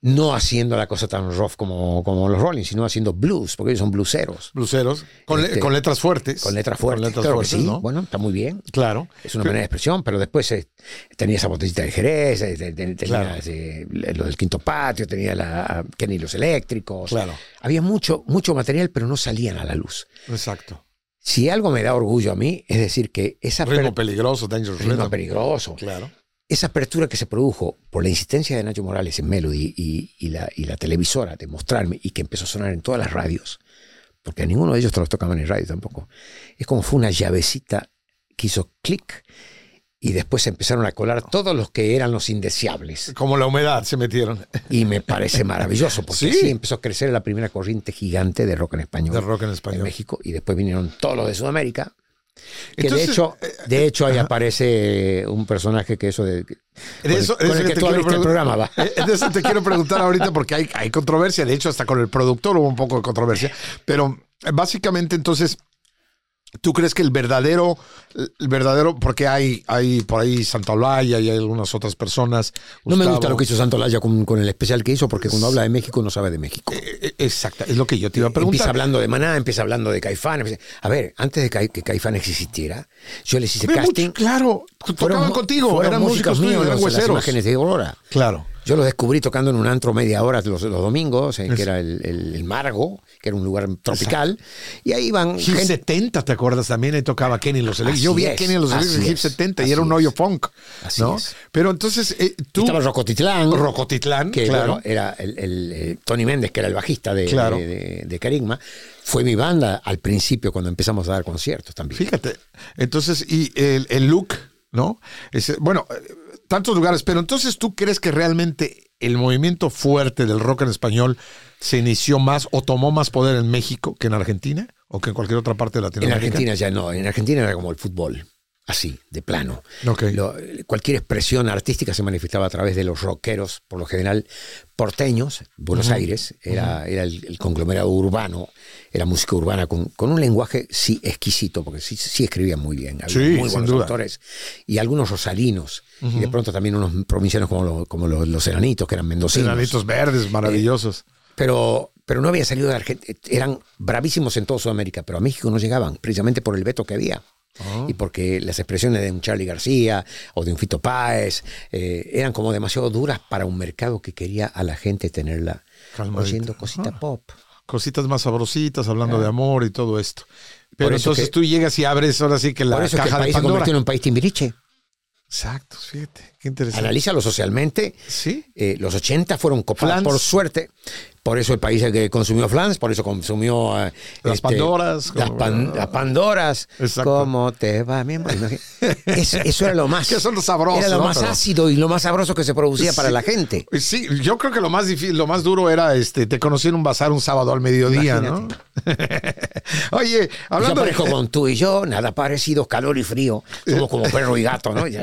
no haciendo la cosa tan rough como, como los Rollins, sino haciendo blues, porque ellos son blueseros. Bluseros, con, Este, con letras fuertes. Con letras fuertes. Con letras Claro que fuertes, sí, ¿no? bueno, está muy bien. Claro. Es una manera de expresión, pero después eh, tenía esa botellita de Jerez, eh, te- te- tenía Claro. eh, lo del quinto patio, tenía la Kenny los eléctricos. Claro. Había mucho, mucho material, pero no salían a la luz. Exacto. Si algo me da orgullo a mí, es decir, que esa Ritmo peligroso, Dangerous ritmo peligroso, Claro. Esa apertura que se produjo por la insistencia de Nacho Morales en Melody y, y la, y la televisora de mostrarme y que empezó a sonar en todas las radios, porque a ninguno de ellos te los tocaban en radio tampoco, es como fue una llavecita que hizo clic y después se empezaron a colar todos los que eran los indeseables. Como la humedad se metieron. Y me parece maravilloso, porque Sí. así empezó a crecer la primera corriente gigante de rock en español. De rock en en español. México y después vinieron todos los de Sudamérica que Entonces, de hecho eh, de hecho ahí aparece un personaje que eso de De con, eso- con el que tú abriste el programa va Eh, De eso te quiero preguntar ahorita porque hay, hay controversia. De hecho, hasta con el productor hubo un poco de controversia. Pero eh, básicamente, entonces, ¿tú crees que el verdadero, el verdadero, porque hay, hay por ahí Santa Olaya y hay algunas otras personas. no me gusta lo que hizo Santolaya con, con el especial que hizo porque cuando habla de México no sabe de México eh, eh, Exacto, es lo que yo te iba a empieza preguntar. hablando de Maná empieza hablando de Caifán empieza- a ver antes de que Caifán existiera yo les hice Ve mucho- casting claro, tocaban contigo, fueron eran músicos míos eran los- las hueseros. imágenes de Aurora Claro. Yo los descubrí tocando en un antro media hora los, los domingos, eh, que era el, el- el Margo, que era un lugar tropical. Y ahí iban Hip gente- 70, ¿te acuerdas? También ahí tocaba Kenny los Electric. Yo vi a Kenny los Electric en Hip es, 70 y era un hoyo funk. Así ¿no? es. Pero entonces eh, tú. Estaba Rocotitlán. Rocotitlán, que claro. era el, el, eh, Tony Méndez, que era el bajista de, Claro. de, de- de Carigma. Fue mi banda al principio cuando empezamos a dar conciertos también. Fíjate. Entonces, y el, el look, ¿no? Ese- bueno, tantos lugares, pero entonces tú crees que realmente el movimiento fuerte del rock en español se inició más o tomó más poder en México que en Argentina o que en cualquier otra parte de En Latinoamérica. Argentina ya no, en Argentina era como el fútbol, así, de plano. Lo- cualquier expresión artística se manifestaba a través de los rockeros, por lo general porteños, Buenos Aires, era, era el, el conglomerado urbano, era música urbana con, con un lenguaje sí exquisito, porque sí, sí escribían muy bien, Sí, muy buenos duda. autores, y algunos rosarinos, y de pronto también unos provincianos como, lo- como los, los enanitos, que eran mendocinos. Enanitos verdes, maravillosos. Pero, pero no había salido de Argentina. Eran bravísimos en toda Sudamérica, pero a México no llegaban, precisamente por el veto que había. Ah. Y porque las expresiones de un Charlie García o de un Fito Páez eh, eran como demasiado duras para un mercado que quería a la gente tenerla Calmadita. oyendo cosita Ah. pop. Cositas más sabrositas, hablando de amor y todo esto. Pero entonces que- tú llegas y abres ahora sí que la Por eso es que el caja de país se Pandora. convirtió en un país timbiriche. Exacto, fíjate, qué interesante. Analízalo socialmente. Sí. Eh, los 80 fueron copados por suerte. Por eso el país que consumió Flans, por eso consumió eh, Las Pandoras, Las, como- pan- las Pandoras. Exacto. ¿Cómo te va, mi amor? Eso, eso era lo más. Que son los sabrosos, Era lo ¿no? más Pero- ácido y lo más sabroso que se producía para la gente. Sí, yo creo que lo más difícil, lo más duro era este, te conocí en un bazar un sábado al mediodía, ¿no? Oye, Yo hablando de, parejo con tú y yo, nada parecido, calor y frío. Somos como perro y gato, ¿no? ¿Qué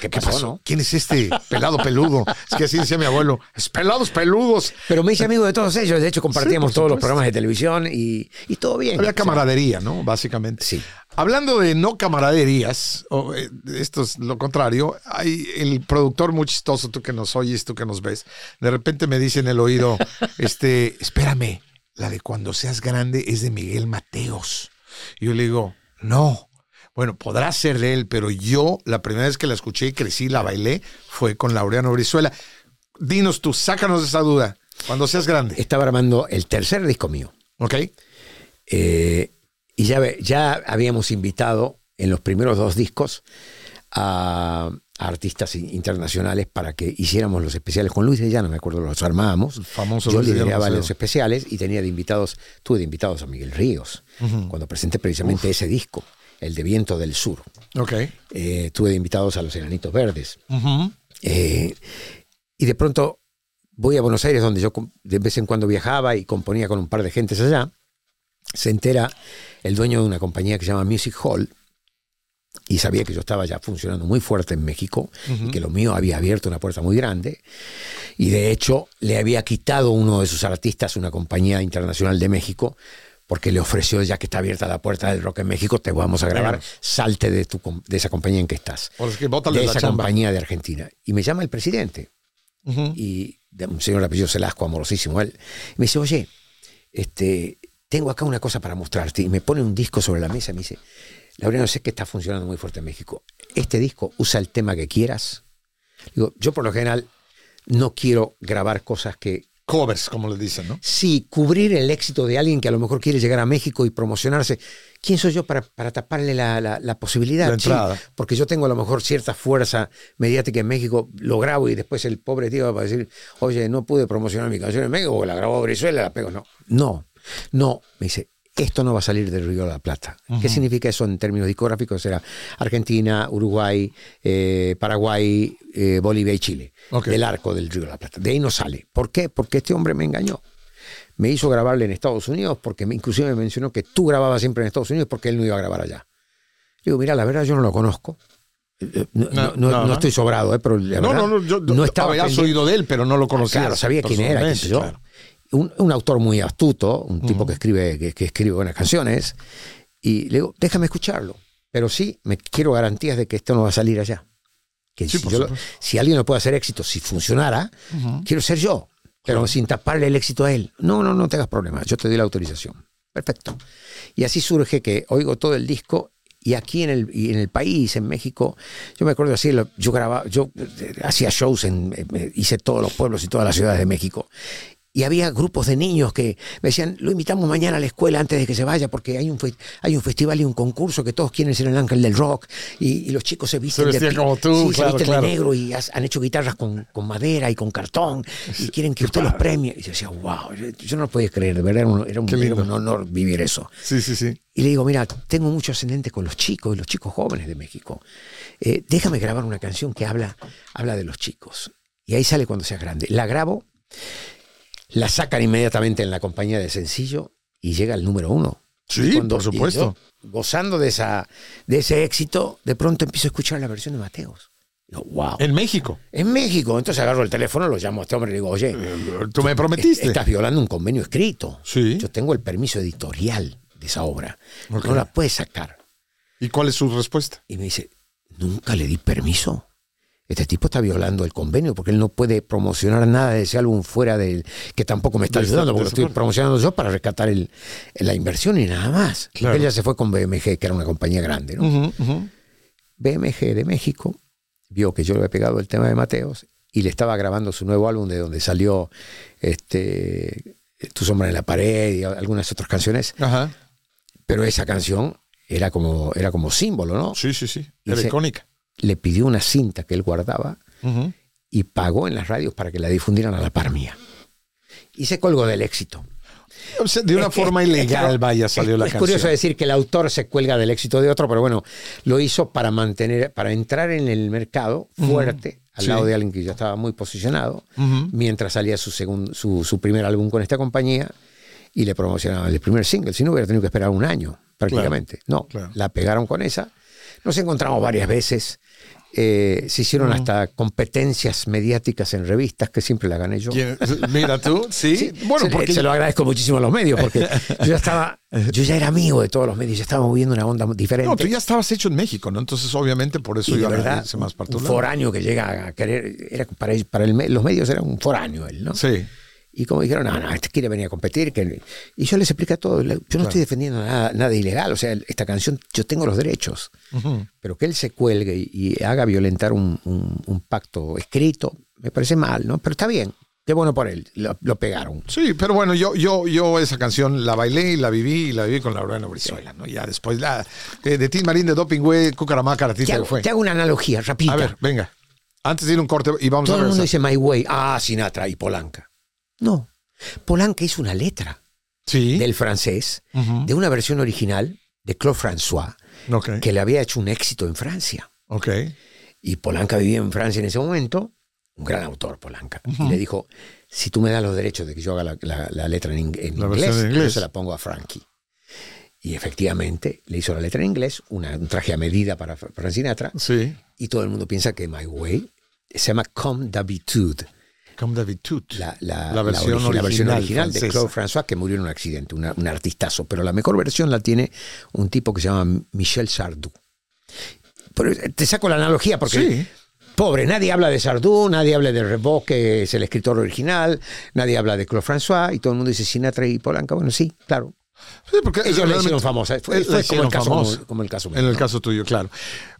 ¿Qué pasó, pasó? no? ¿Quién es este pelado peludo? Es que así decía mi abuelo, es pelados peludos. Pero me hice amigo de todos ellos. De hecho, compartíamos todos los programas de televisión y, y todo bien. Había camaradería, ¿no? Básicamente. Sí. Hablando de no camaraderías, o, eh, esto es lo contrario, hay el productor muy chistoso, tú que nos oyes, tú que nos ves, de repente me dice en el oído, este, espérame, la de cuando seas grande es de Miguel Mateos. Y yo le digo, no. Bueno, podrá ser de él, pero yo la primera vez que la escuché y crecí, la bailé, fue con Laureano Brizuela. Dinos tú, sácanos de esa duda. Cuando seas grande, Estaba armando el tercer disco mío. ¿ok? Eh, y ya, ya habíamos invitado en los primeros dos discos a, a artistas in- internacionales para que hiciéramos los especiales con Luis de Llano, me acuerdo, los armábamos. famoso Yo lideraba los especiales y tenía de invitados, tuve de invitados a Miguel Ríos, cuando presenté precisamente ese disco, el de Viento del Sur. Ok. Eh, tuve de invitados a los Enanitos Verdes. Eh, y de pronto voy a Buenos Aires, donde yo de vez en cuando viajaba y componía con un par de gentes allá. Se entera el dueño de una compañía que se llama Music Hall y sabía que yo estaba ya funcionando muy fuerte en México y que lo mío había abierto una puerta muy grande. Y de hecho le había quitado uno de sus artistas una compañía internacional de México porque le ofreció, ya que está abierta la puerta del rock en México, te vamos a grabar, salte de, tu, de esa compañía en que estás. Por que de esa compañía de Argentina. Y me llama el presidente, y un señor apellido Celasco, amorosísimo él, me dice, oye, este, tengo acá una cosa para mostrarte. Y me pone un disco sobre la mesa y me dice, Laureano, sé que está funcionando muy fuerte en México. Este disco usa el tema que quieras. Digo, yo por lo general no quiero grabar cosas que Covers, como le dicen, ¿no? Sí, cubrir el éxito de alguien que a lo mejor quiere llegar a México y promocionarse. ¿Quién soy yo para, para taparle la, la- la posibilidad? La Sí, porque yo tengo a lo mejor cierta fuerza mediática en México, lo grabo y después el pobre tío va a decir, oye, no pude promocionar mi canción en México, porque la grabó Brizuela, la pego. No, no, no. Me dice, esto no va a salir del Río de la Plata. ¿Qué significa eso en términos discográficos? Será Argentina, Uruguay, eh, Paraguay, eh, Bolivia y Chile. Ok. Del arco del Río de la Plata. De ahí no sale. ¿Por qué? Porque este hombre me engañó. Me hizo grabarle en Estados Unidos porque me, inclusive me mencionó que tú grababas siempre en Estados Unidos porque él no iba a grabar allá. Le digo, mira, la verdad yo no lo conozco. Eh, No, estoy sobrado, eh, pero la No, verdad, no, no, yo no estaba pendiente. oído de él, pero no lo conocía. Claro, sabía quién era, qué sé yo. Claro. Un, un autor muy astuto, un tipo que escribe que, que escribe buenas canciones. Y le digo, déjame escucharlo. Pero sí, me quiero garantías de que esto no va a salir allá. Que Sí, si, yo lo- si alguien lo puede hacer éxito, si funcionara, quiero ser yo. Pero sin taparle el éxito a él. No, no, no tengas problemas. Yo te doy la autorización. Perfecto. Y así surge que oigo todo el disco y aquí en el, y en el país, en México, yo me acuerdo así, yo grababa, yo eh, hacía shows, en, eh, hice todos los pueblos y todas las ciudades de México. Y había grupos de niños que me decían, lo invitamos mañana a la escuela antes de que se vaya porque hay un, hay un festival y un concurso que todos quieren ser el ángel del rock y, y los chicos se visten, de, como tú, sí, se visten claro. de negro y has- han hecho guitarras con, con madera y con cartón y quieren que usted los premie. Y yo decía, wow, yo, yo no lo podía creer, de verdad era un, era un- Qué lindo. era un honor vivir eso. Sí, sí, sí. Y le digo, mira, tengo mucho ascendente con los chicos, y los chicos jóvenes de México. Eh, déjame grabar una canción que habla, habla de los chicos. Y ahí sale cuando seas grande. La grabo, la sacan inmediatamente en la compañía de sencillo y llega al número uno. Sí, cuando- por supuesto. yo, gozando de, esa, de ese éxito, de pronto empiezo a escuchar la versión de Mateos. Digo, wow. En México. En México. Entonces agarro el teléfono, lo llamo a este hombre y le digo, oye, Tú me prometiste. estás violando un convenio escrito. Sí. Yo tengo el permiso editorial de esa obra. No la puedes sacar. ¿Y cuál es su respuesta? Y me dice, nunca le di permiso. Este tipo está violando el convenio porque él no puede promocionar nada de ese álbum fuera del que tampoco me está ayudando porque lo estoy promocionando yo para rescatar el, la inversión y nada más. Claro. Él ya se fue con BMG, que era una compañía grande. ¿no? BMG de México vio que yo le había pegado el tema de Mateos y le estaba grabando su nuevo álbum de donde salió este Tu sombra en la pared y algunas otras canciones, Ajá. pero esa canción era como, era como símbolo, ¿no? Sí, sí, sí. Era icónica. Le pidió una cinta que él guardaba y pagó en las radios para que la difundieran a la par mía. Y se colgó del éxito. O sea, de una Es forma es que ilegal, vaya, salió es, la es canción. curioso decir que el autor se cuelga del éxito de otro, pero bueno, lo hizo para mantener, para entrar en el mercado fuerte, al Sí. lado de alguien que ya estaba muy posicionado, mientras salía su, segun- su, su primer álbum con esta compañía y le promocionaban el primer single. Si no, hubiera tenido que esperar un año, prácticamente. no, claro. la pegaron con esa. Nos encontramos varias veces. Eh, se hicieron hasta competencias mediáticas en revistas que siempre la gané yo. ¿Quién- Mira tú, sí. Bueno, se, porque se lo agradezco muchísimo a los medios porque yo ya estaba, yo ya era amigo de todos los medios, ya estaba moviendo una onda diferente. no, tú ya estabas hecho en México, ¿no? Entonces, obviamente, por eso y a verdad, irse más para un foráneo que llega a querer, era para, para el los medios era un foráneo él, ¿no? Sí. Y como dijeron, no, no, este quiere venir a competir. Que... Y yo les expliqué todo. Yo no estoy defendiendo nada, nada ilegal. O sea, esta canción, yo tengo los derechos. Pero que él se cuelgue y, y haga violentar un, un- un pacto escrito, me parece mal, ¿no? Pero está bien. Qué bueno por él. Lo, lo pegaron. Sí, pero bueno, yo, yo, yo esa canción la bailé y la viví y la viví con Laureano Brizuela, ¿no? Ya después la eh, de Tim Marín de Doping Way, Cucaramaca, Te Ratita que hago, fue. te hago una analogía rapidita. A ver, venga. Antes de ir un corte y vamos Todo a el ver. mundo dice My Way. Ah, Sinatra y Polanca. No. Polanca hizo una letra Sí. del francés de una versión original de Claude François que le había hecho un éxito en Francia. Ok. Y Polanca vivía en Francia en ese momento, un gran autor Polanca. Y le dijo, si tú me das los derechos de que yo haga la, la- la letra en, en La inglés, versión en inglés. yo se la pongo a Frankie. Y efectivamente le hizo la letra en inglés, una- un traje a medida para Frank Sinatra, Sí. y todo el mundo piensa que My Way se llama Comme d'habitude, Comme d'habitude. la, la- La versión origi- la versión original original de. Claude François, que murió en un accidente, una- un artistazo. Pero la mejor versión la tiene un tipo que se llama Michel Sardou. Pero eh, te saco la analogía porque Sí. Pobre, nadie habla de Sardou, nadie habla de Rebot, que es el escritor original, nadie habla de Claude François, y todo el mundo dice Sinatra y Polanca. Bueno, sí, claro. Sí, porque Ellos la hicieron famosa. Fue, como, hicieron el caso, como, como el caso mío, En el ¿no? caso tuyo, claro.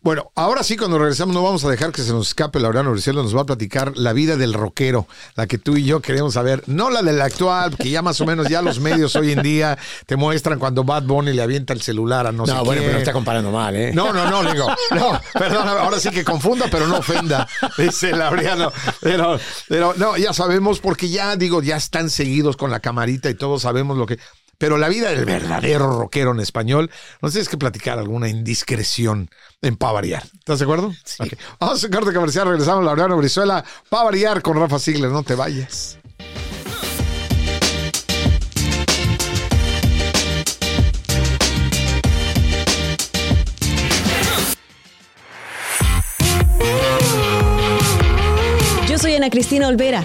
Bueno, ahora sí, cuando regresamos, no vamos a dejar que se nos escape Laureano Brizuela, nos va a platicar la vida del rockero, la que tú y yo queremos saber, no la del actual, que ya más o menos ya los medios hoy en día te muestran cuando Bad Bunny le avienta el celular a no, sé No, bueno, quién. pero no está comparando mal, ¿eh? No, no, no, digo, no, perdón, ahora sí que confunda, pero no ofenda, dice Laureano. Pero, pero no, ya sabemos, porque ya digo, ya están seguidos con la camarita y todos sabemos lo que. Pero la vida del verdadero rockero en español, nos tienes que platicar alguna indiscreción en Pa' Variar. ¿Estás de acuerdo? Ok. Vamos a un corte comercial, regresamos Laureano Brizuela, Pa' Variar con Rafa Sigler, no te vayas. Yo soy Ana Cristina Olvera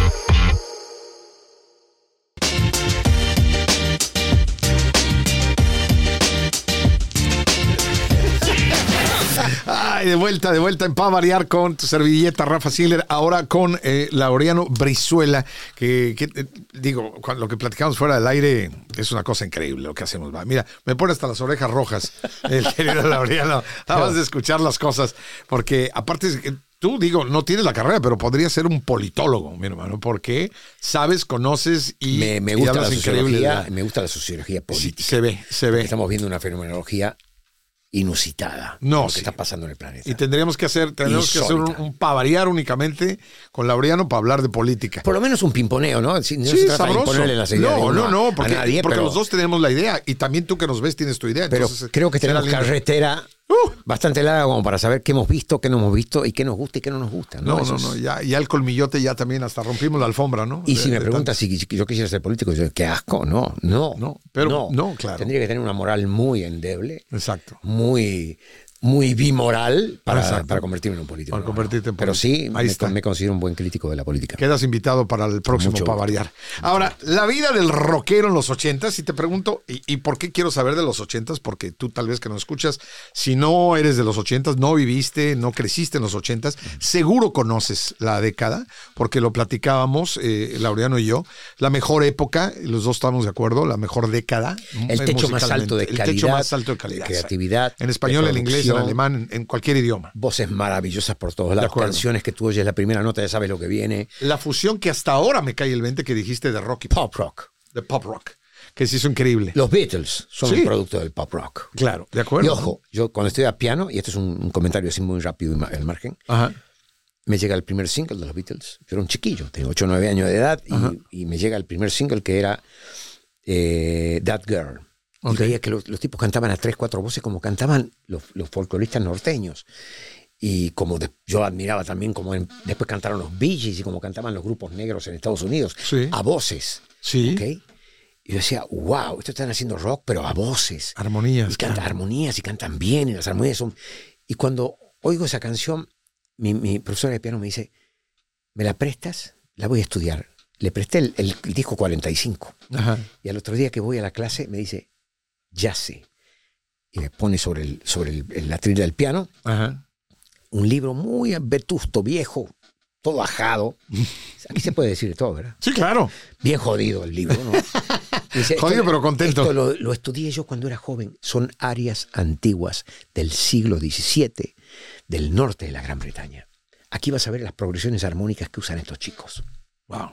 De vuelta, de vuelta en Pa' Variar con tu servilleta Rafa Sigler, ahora con eh, Laureano Brizuela, que, que, eh, digo, lo que platicamos fuera del aire es una cosa increíble lo que hacemos. va. Mira, me pone hasta las orejas rojas el querido Laureano, nada más de escuchar las cosas, porque aparte tú, digo, no tienes la carrera, pero podría ser un politólogo, mi hermano, porque sabes, conoces y, Me, me y gusta la increíble. sociología, me gusta la sociología Sí, política. se ve, se ve. Estamos viendo una fenomenología inusitada. No, lo que está pasando en el planeta. Y tendríamos que hacer, tendríamos que hacer un, un pa' variar únicamente con Laureano para hablar de política. Por lo menos un pimponeo, ¿no? Si no Sí, se trata sabroso. las ideas de No, no, no, porque, a nadie, porque pero, los dos tenemos la idea y también tú que nos ves tienes tu idea. pero entonces, creo que tenemos carretera Uh. bastante larga como para saber qué hemos visto, qué no hemos visto y qué nos gusta y qué no nos gusta. No, No, Eso no, no, ya, ya el colmillote ya también hasta rompimos la alfombra, ¿no? Y De- si me preguntas si si yo quisiera ser político, yo, qué asco, no, no. No, pero no, claro. Tendría que tener una moral muy endeble. Exacto. muy, muy bimoral para, para convertirme en un político. Para No, convertirte en. Pero sí. Ahí me, está. me considero un buen crítico de la política. Quedas invitado para el próximo Mucho para variar. Ahora, la vida del rockero en los ochentas, y te pregunto, ¿y, y por qué quiero saber de los ochentas? Porque tú tal vez que nos escuchas, si no eres de los ochentas, no viviste, no creciste en los ochentas, seguro conoces la década, porque lo platicábamos, eh, Laureano y yo, la mejor época, los dos estamos de acuerdo, la mejor década. El techo más alto de El calidad, techo más alto de calidad. creatividad, En español, en inglés, en alemán, en, cualquier idioma. Voces maravillosas por todos lados, canciones que tú oyes la primera nota, ya sabes lo que viene. La fusión que hasta ahora me cae el 20 que dijiste de rock y pop, Pop rock. de pop rock, que se hizo increíble. Los Beatles son Sí. un producto del pop rock. Claro, de acuerdo. Y ojo, yo cuando estoy a piano, y esto es un, un comentario así muy rápido al margen, Ajá. me llega el primer single de los Beatles. Yo era un chiquillo, tengo 8 o 9 años de edad, y, y me llega el primer single que era eh, That Girl. Ok. Y veía que los, los tipos cantaban a tres, cuatro voces como cantaban los, los folcloristas norteños. Y como de- yo admiraba también como en- después cantaron los Bee Gees y como cantaban los grupos negros en Estados Unidos, Sí. a voces. Sí. Y yo decía, wow, estos están haciendo rock, pero a voces. Armonías. Y cantan claro. armonías y cantan bien, y las armonías son. Y cuando oigo esa canción, mi, mi profesora de piano me dice: ¿Me la prestas? La voy a estudiar. Le presté el, el disco 45. Ajá. Y al otro día que voy a la clase me dice: Ya sé. Y me pone sobre, el, sobre el, la trilla del piano Ajá. un libro muy vetusto, viejo, todo ajado. Aquí se puede decir de todo, ¿verdad? Sí, claro. Bien jodido el libro, ¿no? Dice, Jodido, esto- pero contento. Esto lo, lo estudié yo cuando era joven. Son áreas antiguas del siglo XVII del norte de la Gran Bretaña. Aquí vas a ver las progresiones armónicas que usan estos chicos. Wow.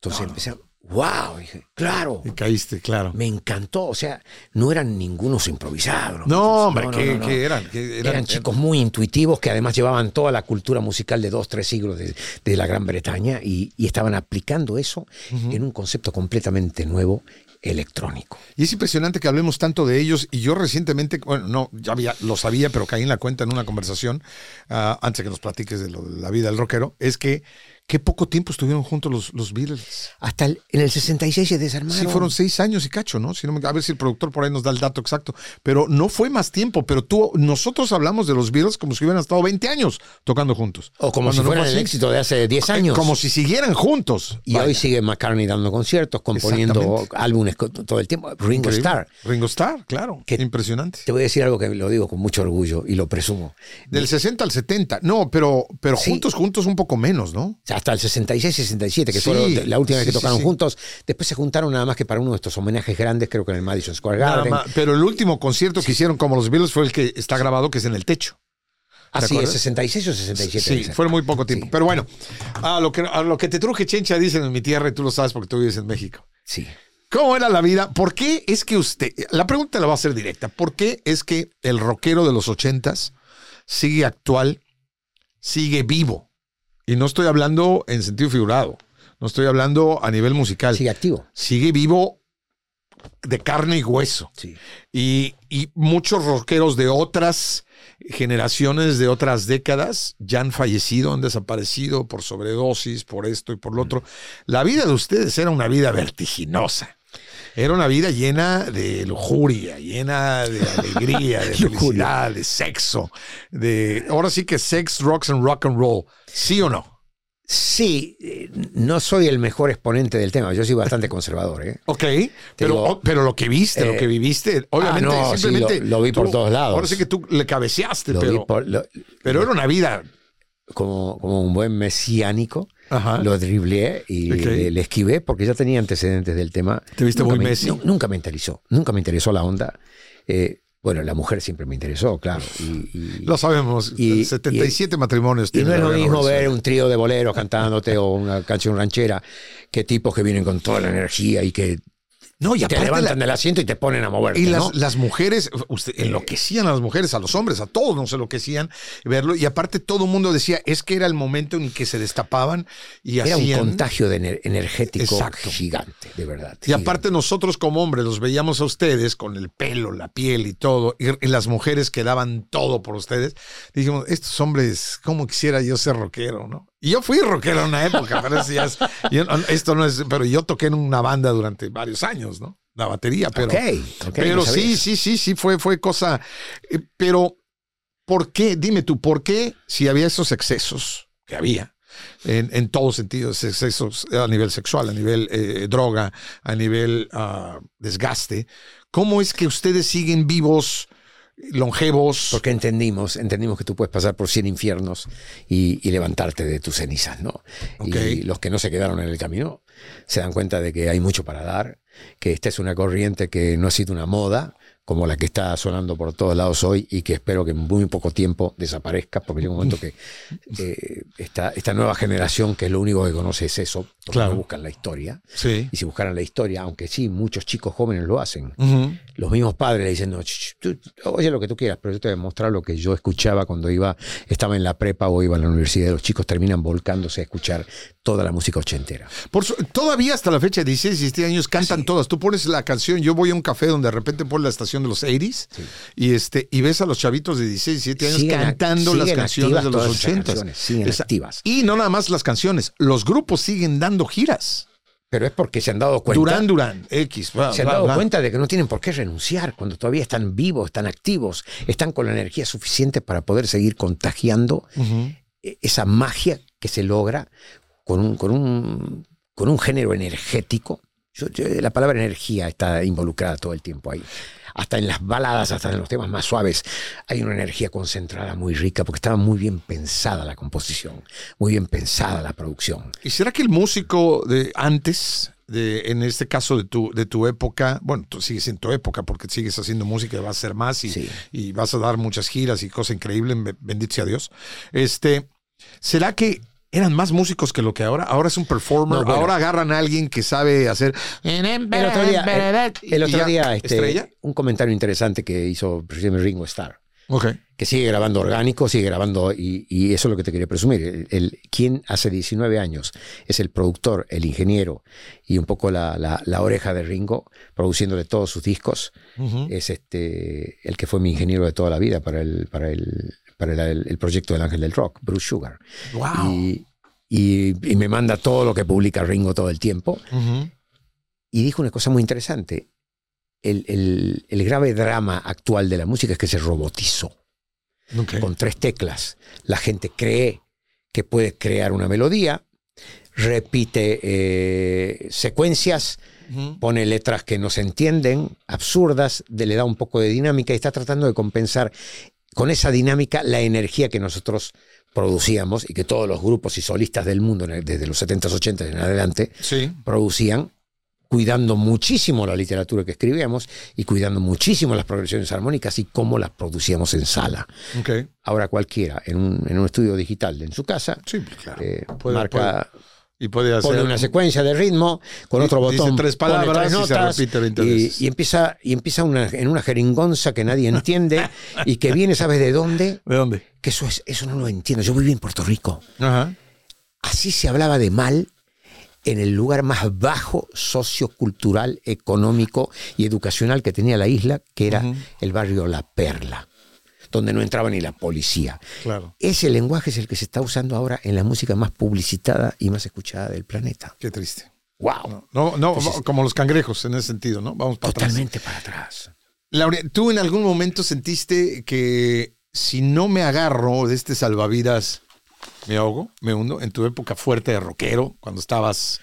Entonces empecé a- wow, dije, claro. Y caíste, claro. Me encantó, o sea, no eran ningunos improvisados. No, hombre, ¿qué, qué eran? ¿Qué Eran, chicos muy intuitivos que además llevaban toda la cultura musical de dos, tres siglos de, de la Gran Bretaña y, y estaban aplicando eso en un concepto completamente nuevo, electrónico. Y es impresionante que hablemos tanto de ellos. Y yo recientemente, bueno, no, ya había, lo sabía, pero caí en la cuenta en una conversación, ah, antes que nos platiques de, lo- de la vida del rockero, es que qué poco tiempo estuvieron juntos los, los Beatles. Hasta el- en el 66 se desarmaron. Sí, fueron seis años y cacho, ¿no? Si no a ver si el productor por ahí nos da el dato exacto. Pero no fue más tiempo, pero tú, nosotros hablamos de los Beatles como si hubieran estado 20 años tocando juntos. O como Cuando si no fuera fue el éxito de hace 10 Eh, años. Como si siguieran juntos. y Vaya. hoy sigue McCartney dando conciertos, componiendo álbumes todo el tiempo. Ringo. Starr. Ringo Starr, claro. Que- Impresionante. Te voy a decir algo que lo digo con mucho orgullo y lo presumo. Del 60 al 70. No, pero, pero Sí. juntos, juntos un poco menos, ¿no? O sea, hasta el 66, 67, que Sí, fueron la última vez sí, que sí, tocaron sí. juntos. Después se juntaron nada más que para uno de estos homenajes grandes, creo que en el Madison Square Garden. más. Pero el último concierto que hicieron como los Beatles fue el que está grabado, que es en el techo. Así es, acuerdas? 66 o 67. Sí, fue muy poco tiempo. Sí. Pero bueno, a lo, que, a lo que te truje chencha dicen en mi tierra y tú lo sabes porque tú vives en México. Sí. ¿Cómo era la vida? ¿Por qué es que usted, la pregunta la va a hacer directa, ¿por qué es que el rockero de los ochentas sigue actual, sigue vivo? Y no estoy hablando en sentido figurado, no estoy hablando a nivel musical. Sigue activo. Sigue vivo de carne y hueso. Sí. Y, y muchos rockeros de otras generaciones, de otras décadas, ya han fallecido, han desaparecido por sobredosis, por esto y por lo otro. La vida de ustedes era una vida vertiginosa. Era una vida llena de lujuria, llena de alegría, de felicidad, de sexo, de ahora sí que sex, rocks and rock and roll. ¿Sí o no? Sí, eh, no soy el mejor exponente del tema. Yo soy bastante conservador. ¿eh? Ok, pero, digo, oh, pero lo que viste, lo eh, que viviste, obviamente, no, sí, simplemente. lo- lo vi por todos lados. Ahora sí que tú le cabeceaste, Lo pero, vi por- lo- pero era una vida. como, como un buen mesiánico. Ajá. Lo dribleé y Ok. le, le esquivé porque ya tenía antecedentes del tema. Te viste Nunca muy me- Messi. nu- nunca me interesó. Nunca me interesó la onda. Eh, bueno, la mujer siempre me interesó, claro. Y, y- Lo sabemos. Y- 77 matrimonios. y no es lo mismo ver un trío de boleros cantándote o una canción ranchera que tipos que vienen con toda la energía y que No, y te aparte levantan la- del asiento y te ponen a moverte. y las, ¿no? las mujeres, usted, enloquecían a las mujeres, a los hombres, a todos nos enloquecían verlo. Y aparte todo el mundo decía, es que era el momento en que se destapaban y Era un contagio de ener- energético Exacto. gigante, de verdad. Y aparte nosotros como hombres los veíamos a ustedes con el pelo, la piel y todo, y, y las mujeres que daban todo por ustedes. Dijimos, estos hombres, ¿cómo quisiera yo ser rockero, no? Y yo fui rockero en una época, pero eso ya es- yo- esto no es, pero yo toqué en una banda durante varios años, ¿no? La batería, pero, Ok, ok, pero sí, sí, sí, sí, fue, fue cosa. eh, pero, ¿por qué? Dime tú, ¿por qué si había esos excesos que había? En, en todos sentidos, excesos a nivel sexual, a nivel eh, droga, a nivel ah, desgaste. ¿Cómo es que ustedes siguen vivos, longevos? Porque entendimos, entendimos que tú puedes pasar por 100 infiernos y, y levantarte de tus cenizas, ¿no? Y los que no se quedaron en el camino se dan cuenta de que hay mucho para dar, que esta es una corriente que no ha sido una moda, como la que está sonando por todos lados hoy y que espero que en muy poco tiempo desaparezca, porque llega un momento que eh, esta, esta nueva generación, que es lo único que conoce es eso, porque Claro. no buscan la historia. Sí. Y si buscaran la historia, aunque sí, muchos chicos jóvenes lo hacen. Los mismos padres le dicen, no, ch, ch, tú, oye lo que tú quieras, pero yo te voy a mostrar lo que yo escuchaba cuando iba, estaba en la prepa o iba a la universidad. Los chicos terminan volcándose a escuchar toda la música ochentera. Por su- todavía hasta la fecha, 16, 17 años, cantan todas. Tú pones la canción, yo voy a un café donde de repente pones la estación de los 80s y, este, y ves a los chavitos de 16, 17 años Siguen cantando las canciones de los todas esas 80s. canciones, siguen Esa- activas. Y no nada más las canciones, los grupos siguen dando giras. Pero es porque se han dado cuenta. Durán, Durán, X, bla, se han bla, dado bla. cuenta de que no tienen por qué renunciar cuando todavía están vivos, están activos, están con la energía suficiente para poder seguir contagiando e- esa magia que se logra con un, con un, con un género energético. Yo- yo- la palabra energía está involucrada todo el tiempo ahí. Hasta en las baladas, hasta en los temas más suaves, hay una energía concentrada muy rica porque estaba muy bien pensada la composición, muy bien pensada la producción. ¿Y será que el músico de antes, de, en este caso de tu, de tu época, bueno, tú sigues en tu época porque sigues haciendo música y vas a hacer más y, Sí. y vas a dar muchas giras y cosas increíbles, be- bendito sea Dios. Este, ¿Será que eran más músicos que lo que ahora. Ahora es un performer. No, bueno. Ahora agarran a alguien que sabe hacer. El otro día, el, otro día, este, estrella. un comentario interesante que hizo Ringo Starr, Ok. que sigue grabando orgánico, sigue grabando, y, y eso es lo que te quería presumir. El, el- quien hace 19 años es el productor, el ingeniero y un poco la, la- la oreja de Ringo, produciéndole todos sus discos, Ujú. es este el que fue mi ingeniero de toda la vida para el, para el, para el, el proyecto del Ángel del Rock, Bruce Sugar. Wow. Y, y- y me manda todo lo que publica Ringo todo el tiempo. Ujú. y dijo una cosa muy interesante. El, el- el grave drama actual de la música es que se robotizó. Con tres teclas, la gente cree que puede crear una melodía, repite eh, secuencias, pone letras que no se entienden, absurdas, de- le da un poco de dinámica y está tratando de compensar con esa dinámica la energía que nosotros producíamos y que todos los grupos y solistas del mundo, desde los 70s, 80s en adelante, Sí. producían, cuidando muchísimo la literatura que escribíamos y cuidando muchísimo las progresiones armónicas y cómo las producíamos en sala. Ok. Ahora cualquiera, en un, en un estudio digital en su casa, Sí, claro. eh, Puede- marca, Y puede hacer. pone una secuencia de ritmo con otro Dice botón, tres palabras tres y se notas, repite 20 y- y empieza, y empieza una, en una jeringonza que nadie entiende y que viene, ¿sabes de dónde? ¿De dónde? Que eso, es, eso no lo entiendo. Yo viví en Puerto Rico. Ajá. Así se hablaba de mal en el lugar más bajo sociocultural, económico y educacional que tenía la isla, que era el barrio La Perla, donde no entraba ni la policía. Claro. Ese lenguaje es el que se está usando ahora en la música más publicitada y más escuchada del planeta. Qué triste. ¡Wow! No, no, Entonces- como los cangrejos en ese sentido, ¿no? Vamos para atrás. Totalmente para atrás. Laura, ¿tú en algún momento sentiste que si no me agarro de este salvavidas, me ahogo, me hundo? En tu época fuerte de rockero, cuando estabas,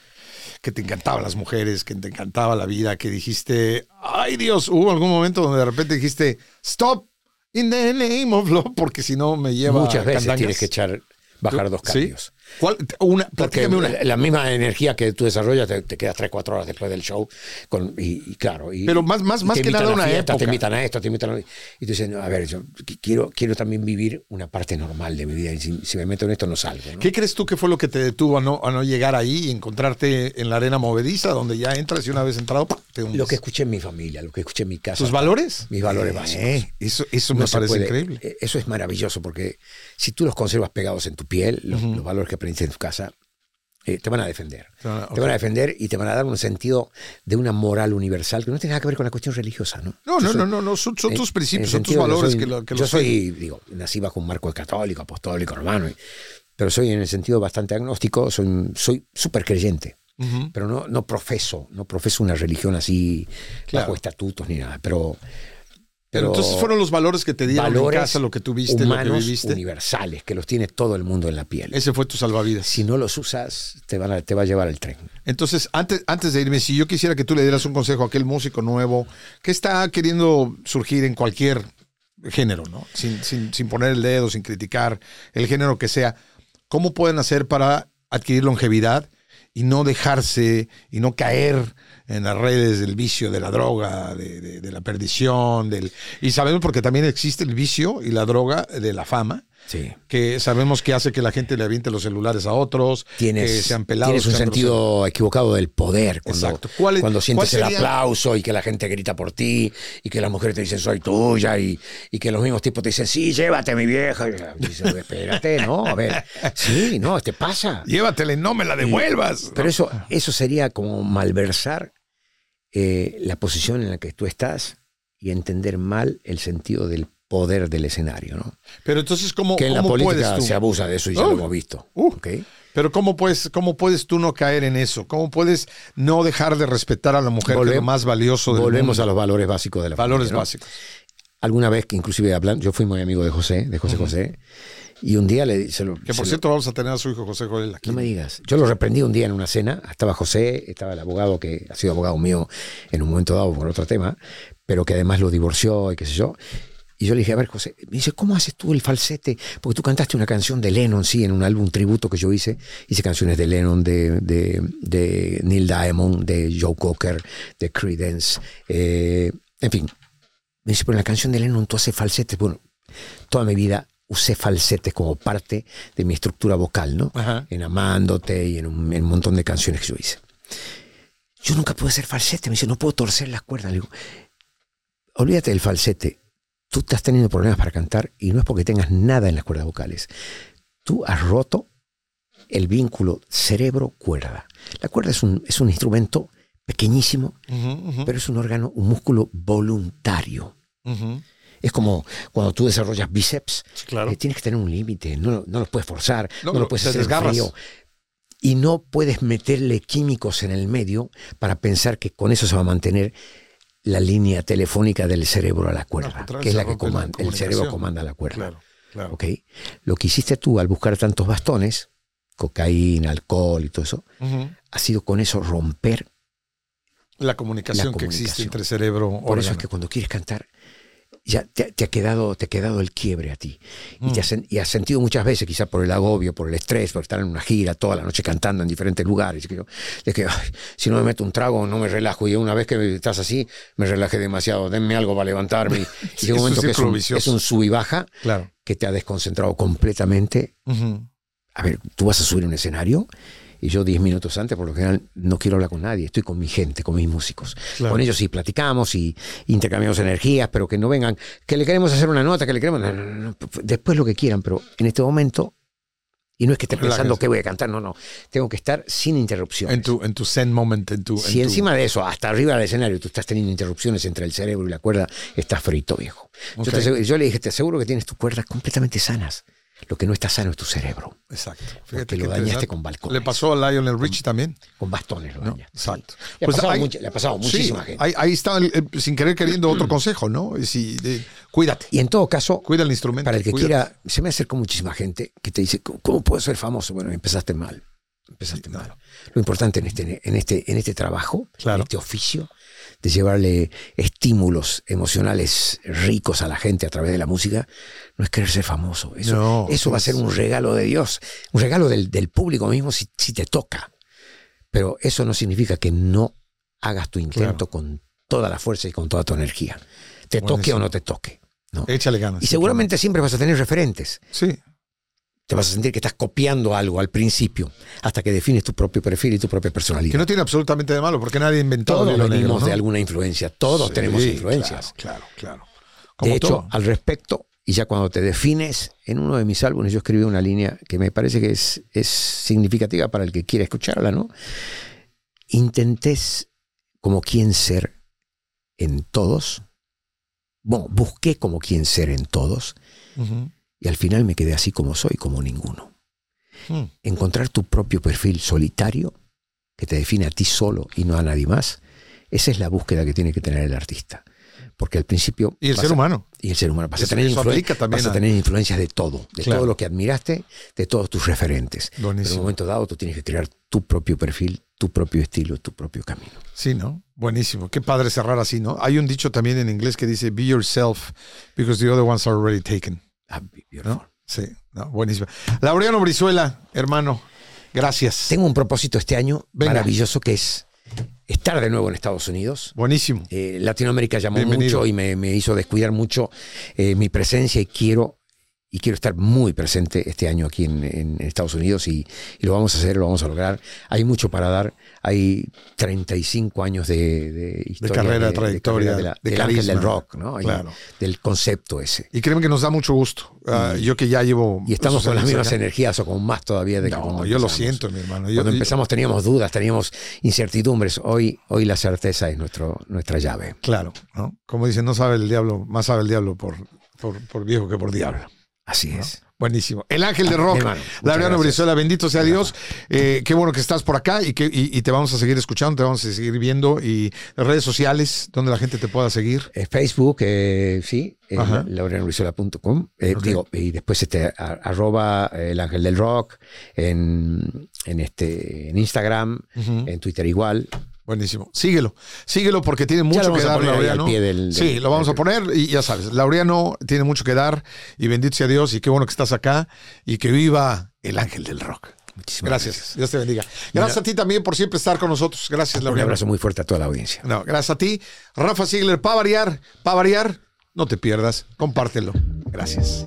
que te encantaban las mujeres, que te encantaba la vida, que dijiste, ay Dios, hubo algún momento donde de repente dijiste, stop in the name of love, porque si no me lleva Muchas veces candangas"? tienes que echar, bajar dos ¿Sí? Cambios. ¿Cuál? Una, Porque platícame una. la- misma energía que tú desarrollas te, te quedas 3, 4 horas después del show. Con, y, y claro. Y, Pero más- más- y más que nada una fiestas, época. Te invitan a esto, te invitan a... Y tú dices, no, a ver, yo qu- quiero, quiero también vivir una parte normal de mi vida. Y si, si me meto en esto, no salgo. ¿no? ¿Qué crees tú que fue lo que te detuvo a no, a no llegar ahí y encontrarte en la arena movediza, donde ya entras y una vez entrado, ¡pum! te hundes? Lo que escuché en mi familia, lo que escuché en mi casa. ¿Tus valores? Mis valores básicos. Eh, eso eso No me parece puede- increíble. eh, Eso es maravilloso porque si tú los conservas pegados en tu piel, los, los valores que aprendiste en tu casa, eh, te van a defender. Te van a- Te van a defender y te van a dar un sentido de una moral universal que no tiene nada que ver con la cuestión religiosa, ¿no? No, no, soy- no, no, no, son, son tus principios, son tus valores soy- que lo que Yo los- soy, digo, nací bajo un marco católico, apostólico, romano, y- pero soy en el sentido bastante agnóstico, soy soy súper creyente. Ujú. Pero no, no profeso, no profeso una religión así Claro. bajo estatutos ni nada. Pero, Pero entonces fueron los valores que te dieron en valores casa, lo que tuviste, lo que humanos viviste. universales que los tiene todo el mundo en la piel. Ese fue tu salvavidas. Si no los usas, te, van a, te va a llevar el tren. Entonces, antes, antes de irme, si yo quisiera que tú le dieras un consejo a aquel músico nuevo que está queriendo surgir en cualquier género, ¿no? Sin, sin, sin poner el dedo, sin criticar el género que sea, ¿cómo pueden hacer para adquirir longevidad y no dejarse y no caer en las redes del vicio, de la droga, de, de- de la perdición, del y sabemos porque también existe el vicio y la droga de la fama, Sí. que sabemos que hace que la gente le aviente los celulares a otros, Tienes, que sean pelados. tienes un sean sentido equivocado del poder cuando, Exacto. ¿Cuál es- cuando sientes cuál el aplauso y que la gente grita por ti y que las mujeres te dicen soy tuya y, y que los mismos tipos te dicen sí, llévate mi vieja. Y dices, espérate, no, a ver, sí, no, te pasa. Llévatela y no me la devuelvas. Pero eso, eso sería como malversar eh, la posición en la que tú estás y entender mal el sentido del poder del escenario, ¿no? Pero entonces, ¿cómo, Que en la cómo puedes política tú? se abusa de eso y ya Uh, lo hemos visto. uh. Pero ¿cómo puedes, ¿cómo puedes tú no caer en eso? ¿Cómo puedes no dejar de respetar a la mujer que es lo más valioso del Volvemos mundo? a los valores básicos de la valores familia, ¿no? básicos. Alguna vez que inclusive hablan, yo fui muy amigo de José, de José José, y un día le se lo, Que se por lo- cierto vamos a tener a su hijo José Joel aquí. no me digas. Yo lo reprendí un día en una cena. Estaba José, estaba el abogado que ha sido abogado mío en un momento dado por otro tema, pero que además lo divorció y qué sé yo. Y yo le dije, a ver, José, me dice, ¿cómo haces tú el falsete? Porque tú cantaste una canción de Lennon, sí, en un álbum tributo que yo hice. Hice canciones de Lennon, de, de, de Neil Diamond, de Joe Cocker, de Creedence, eh, en fin. Me dice, pero en la canción de Lennon tú haces falsete. Bueno, toda mi vida usé falsetes como parte de mi estructura vocal, ¿no? Ajá. En Amándote y en un, en un montón de canciones que yo hice. Yo nunca pude hacer falsete. Me dice, no puedo torcer las cuerdas. Le digo, olvídate del falsete. Tú estás teniendo problemas para cantar y no es porque tengas nada en las cuerdas vocales. Tú has roto el vínculo cerebro-cuerda. La cuerda es un, es un instrumento pequeñísimo, pero es un órgano, un músculo voluntario. Es como cuando tú desarrollas bíceps, Claro. eh, tienes que tener un límite, no, no lo puedes forzar, No, no, no, lo puedes hacer frío. Y no puedes meterle químicos en el medio para pensar que con eso se va a mantener la línea telefónica del cerebro a la cuerda, que es la que la comanda, el cerebro comanda la cuerda. Claro, claro. ¿ok? Lo que hiciste tú al buscar tantos bastones, cocaína, alcohol y todo eso, ha sido con eso romper. La comunicación, La que existe entre cerebro Por eso es que cuando quieres cantar, ya te, te ha quedado, te ha quedado el quiebre a ti. Y, Mm. te has, sen- y has sentido muchas veces, quizá por el agobio, por el estrés, por estar en una gira toda la noche cantando en diferentes lugares, que yo- de que ay, si no me meto un trago no me relajo. Y una vez que estás así, me relajé demasiado, denme algo para levantarme. Y Sí, un es momento que es un, es un sub y baja Claro. que te ha desconcentrado completamente Ujú. a ver, tú vas a subir un escenario y yo 10 minutos antes, por lo general, no quiero hablar con nadie, estoy con mi gente, con mis músicos. Claro. Con ellos sí platicamos y intercambiamos energías, pero que no vengan, que le queremos hacer una nota, que le queremos... no, no, no, no, después lo que quieran, pero en este momento, y no es que esté pensando que voy a cantar, no, no, tengo que estar sin interrupciones. En tu, en tu zen moment, en tu. en si tu- encima de eso, hasta arriba del escenario, tú estás teniendo interrupciones entre el cerebro y la cuerda, estás frito, viejo. Yo, Ok. te aseguro- yo le dije, te aseguro que tienes tus cuerdas completamente sanas. Lo que no está sano es tu cerebro. Exacto. Porque qué lo dañaste con balcones. Le pasó a Lionel Richie también. Con bastones lo ¿no? dañaste. Exacto. Le ha pasado ahí- mucha- le ha pasado sí, muchísima gente. Ahí, ahí está, el- el- sin querer queriendo, otro consejo, ¿no? Si, de- cuídate. Y en todo caso, Cuida el instrumento. para el que cuídate. quiera, se me acercó muchísima gente que te dice, ¿cómo, cómo puedo ser famoso? Bueno, empezaste mal. Empezaste Sí, mal. no. Lo importante en este, en este, en este trabajo, Claro. en este oficio, de llevarle estímulos emocionales ricos a la gente a través de la música, no es querer ser famoso. Eso, No, eso va a ser un regalo de Dios, un regalo del, del público mismo si, si te toca. Pero eso no significa que no hagas tu intento con toda la fuerza y con toda tu energía. Te toque o no te toque. ¿no? Échale ganas. Y seguramente siempre vas a tener referentes. Sí. Te vas a sentir que estás copiando algo al principio, hasta que defines tu propio perfil y tu propia Que personalidad. no tiene absolutamente de malo, porque nadie inventó Todos venimos negro, ¿no? de alguna influencia, todos Sí, tenemos claro, influencias. Claro, claro. De Como hecho, todo. al respecto, y ya cuando te defines, en uno de mis álbumes yo escribí una línea que me parece que es, es significativa para el que quiera escucharla, ¿no? Intentes como quien ser en todos. Bueno, busqué como quien ser en todos Ujú. Y al final me quedé así como soy, como ninguno. Mm. Encontrar tu propio perfil solitario que te define a ti solo y no a nadie más, esa es la búsqueda que tiene que tener el artista. Porque al principio... Y el ser a- humano. y el ser humano. Vas, a tener, vas a a- tener influencias de todo, de Claro. todo lo que admiraste, de todos tus referentes. Pero en Buenísimo. un momento dado tú tienes que crear tu propio perfil, tu propio estilo, tu propio camino. Sí, ¿no? Buenísimo. Qué padre cerrar así, ¿no? Hay un dicho también en inglés que dice, be yourself, because the other ones are already taken. Ah. ¿No? Sí, no, buenísimo. Laureano Brizuela, hermano, gracias. Tengo un propósito este año Venga. maravilloso que es estar de nuevo en Estados Unidos. Buenísimo. Eh, Latinoamérica llamó Bienvenido. mucho y me, me hizo descuidar mucho eh, mi presencia y quiero y quiero estar muy presente este año aquí en, en Estados Unidos y, y lo vamos a hacer, lo vamos a lograr. Hay mucho para dar, hay 35 años de, de historia, carrera, trayectoria, carrera de la- de del ángel carisma. del rock, ¿no? Y Claro. del concepto ese. Y créeme que nos da mucho gusto. Ah, yo que ya llevo... Y estamos con las mismas acá. energías o con más todavía de que No, cuando yo lo empezamos. siento, mi hermano. Yo- Cuando empezamos teníamos dudas, teníamos incertidumbres. Hoy, hoy la certeza es nuestro, nuestra llave. Claro, ¿no? Como dicen, no sabe el diablo, más sabe el diablo por, por, por viejo que por diablo. Así es. Buenísimo. El ángel de rock, Mi hermano, gracias. Brizuela, bendito sea Dios. Eh, qué bueno que estás por acá y, que, y, y te vamos a seguir escuchando, te vamos a seguir viendo. Y redes sociales, donde la gente te pueda seguir. Eh, Facebook, eh, sí, digo, y después este, a- arroba el ángel del rock, en, en, este, en Instagram, en Twitter igual. Buenísimo. Síguelo, síguelo porque tiene mucho que dar, Laureano. del- sí, lo vamos a poner y ya sabes, Laureano tiene mucho que dar y bendito sea Dios y qué bueno que estás acá y que viva el ángel del rock. Muchísimas Gracias, Dios te bendiga. Gracias a ti también por siempre estar con nosotros. Gracias, Un Laureano. abrazo muy fuerte a toda la audiencia. No, gracias a ti. Rafa Ziegler, para variar, para variar, no te pierdas, compártelo. Gracias.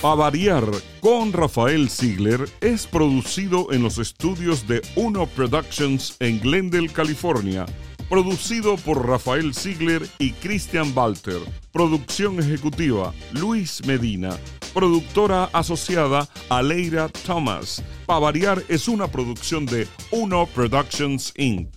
A variar con Rafael Ziegler es producido en los estudios de Uno Productions en Glendale, California. Producido por Rafael Ziegler y Christian Walter. Producción ejecutiva Luis Medina. Productora asociada Aleira Thomas. A variar es una producción de Uno Productions Inc.